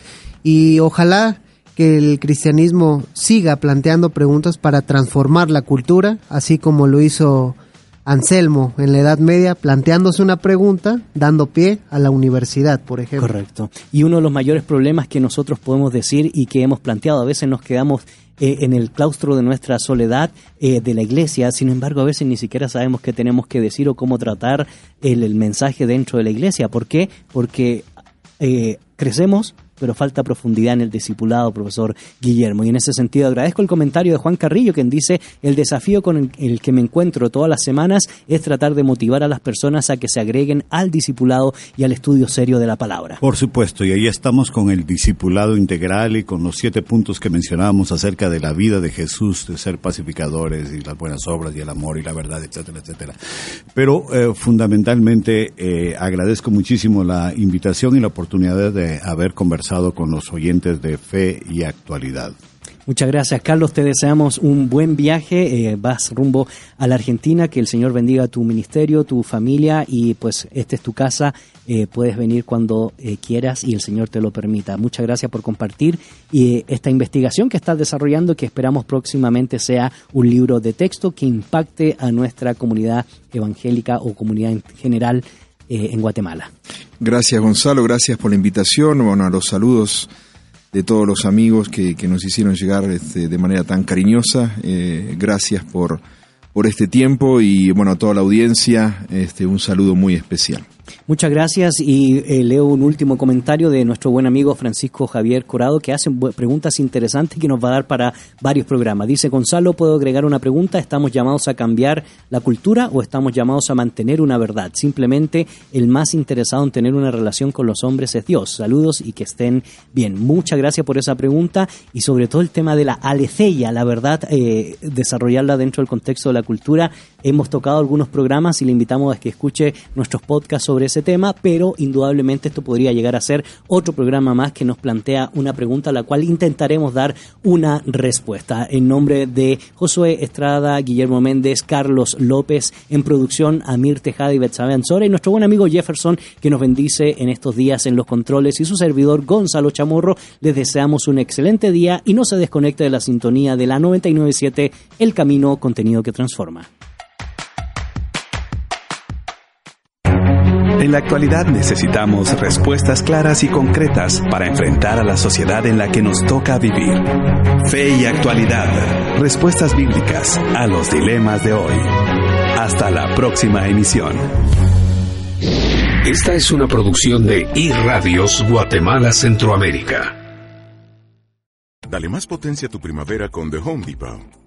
y ojalá que el cristianismo siga planteando preguntas para transformar la cultura, así como lo hizo Anselmo en la Edad Media, planteándose una pregunta, dando pie a la universidad, por ejemplo. Correcto. Y uno de los mayores problemas que nosotros podemos decir y que hemos planteado, a veces nos quedamos eh, en el claustro de nuestra soledad eh, de la iglesia, sin embargo a veces ni siquiera sabemos qué tenemos que decir o cómo tratar el, el mensaje dentro de la iglesia. ¿Por qué? Porque eh, crecemos, pero falta profundidad en el discipulado, profesor Guillermo. Y en ese sentido agradezco el comentario de Juan Carrillo, quien dice, el desafío con el, que me encuentro todas las semanas es tratar de motivar a las personas a que se agreguen al discipulado y al estudio serio de la palabra. Por supuesto, y ahí estamos con el discipulado integral y con los siete puntos que mencionábamos acerca de la vida de Jesús, de ser pacificadores y las buenas obras y el amor y la verdad, etcétera, etcétera. Pero eh, fundamentalmente eh, agradezco muchísimo la invitación y la oportunidad de haber conversado con los oyentes de Fe y Actualidad. Muchas gracias, Carlos. Te deseamos un buen viaje. Eh, vas rumbo a la Argentina. Que el Señor bendiga tu ministerio, tu familia y pues esta es tu casa. Eh, puedes venir cuando eh, quieras y el Señor te lo permita. Muchas gracias por compartir y, esta investigación que estás desarrollando que esperamos próximamente sea un libro de texto que impacte a nuestra comunidad evangélica o comunidad en general eh, en Guatemala. Gracias Gonzalo, gracias por la invitación, bueno, a los saludos de todos los amigos que, que nos hicieron llegar este, de manera tan cariñosa. Eh, gracias por, por este tiempo y bueno, a toda la audiencia, este, un saludo muy especial. Muchas gracias y eh, leo un último comentario de nuestro buen amigo Francisco Javier Corado que hace preguntas interesantes que nos va a dar para varios programas. Dice Gonzalo, ¿puedo agregar una pregunta? ¿Estamos llamados a cambiar la cultura o estamos llamados a mantener una verdad? Simplemente el más interesado en tener una relación con los hombres es Dios. Saludos y que estén bien. Muchas gracias por esa pregunta y sobre todo el tema de la aleceia, la verdad, eh, desarrollarla dentro del contexto de la cultura. Hemos tocado algunos programas y le invitamos a que escuche nuestros podcasts ese tema, pero indudablemente esto podría llegar a ser otro programa más que nos plantea una pregunta a la cual intentaremos dar una respuesta. En nombre de Josué Estrada, Guillermo Méndez, Carlos López, en producción Amir Tejada y Betsabe y nuestro buen amigo Jefferson que nos bendice en estos días en los controles y su servidor Gonzalo Chamorro, les deseamos un excelente día y no se desconecte de la sintonía de la 997 El Camino, contenido que transforma. En la actualidad necesitamos respuestas claras y concretas para enfrentar a la sociedad en la que nos toca vivir. Fe y actualidad. Respuestas bíblicas a los dilemas de hoy. Hasta la próxima emisión. Esta es una producción de iRadios Guatemala Centroamérica. Dale más potencia a tu primavera con The Home Depot.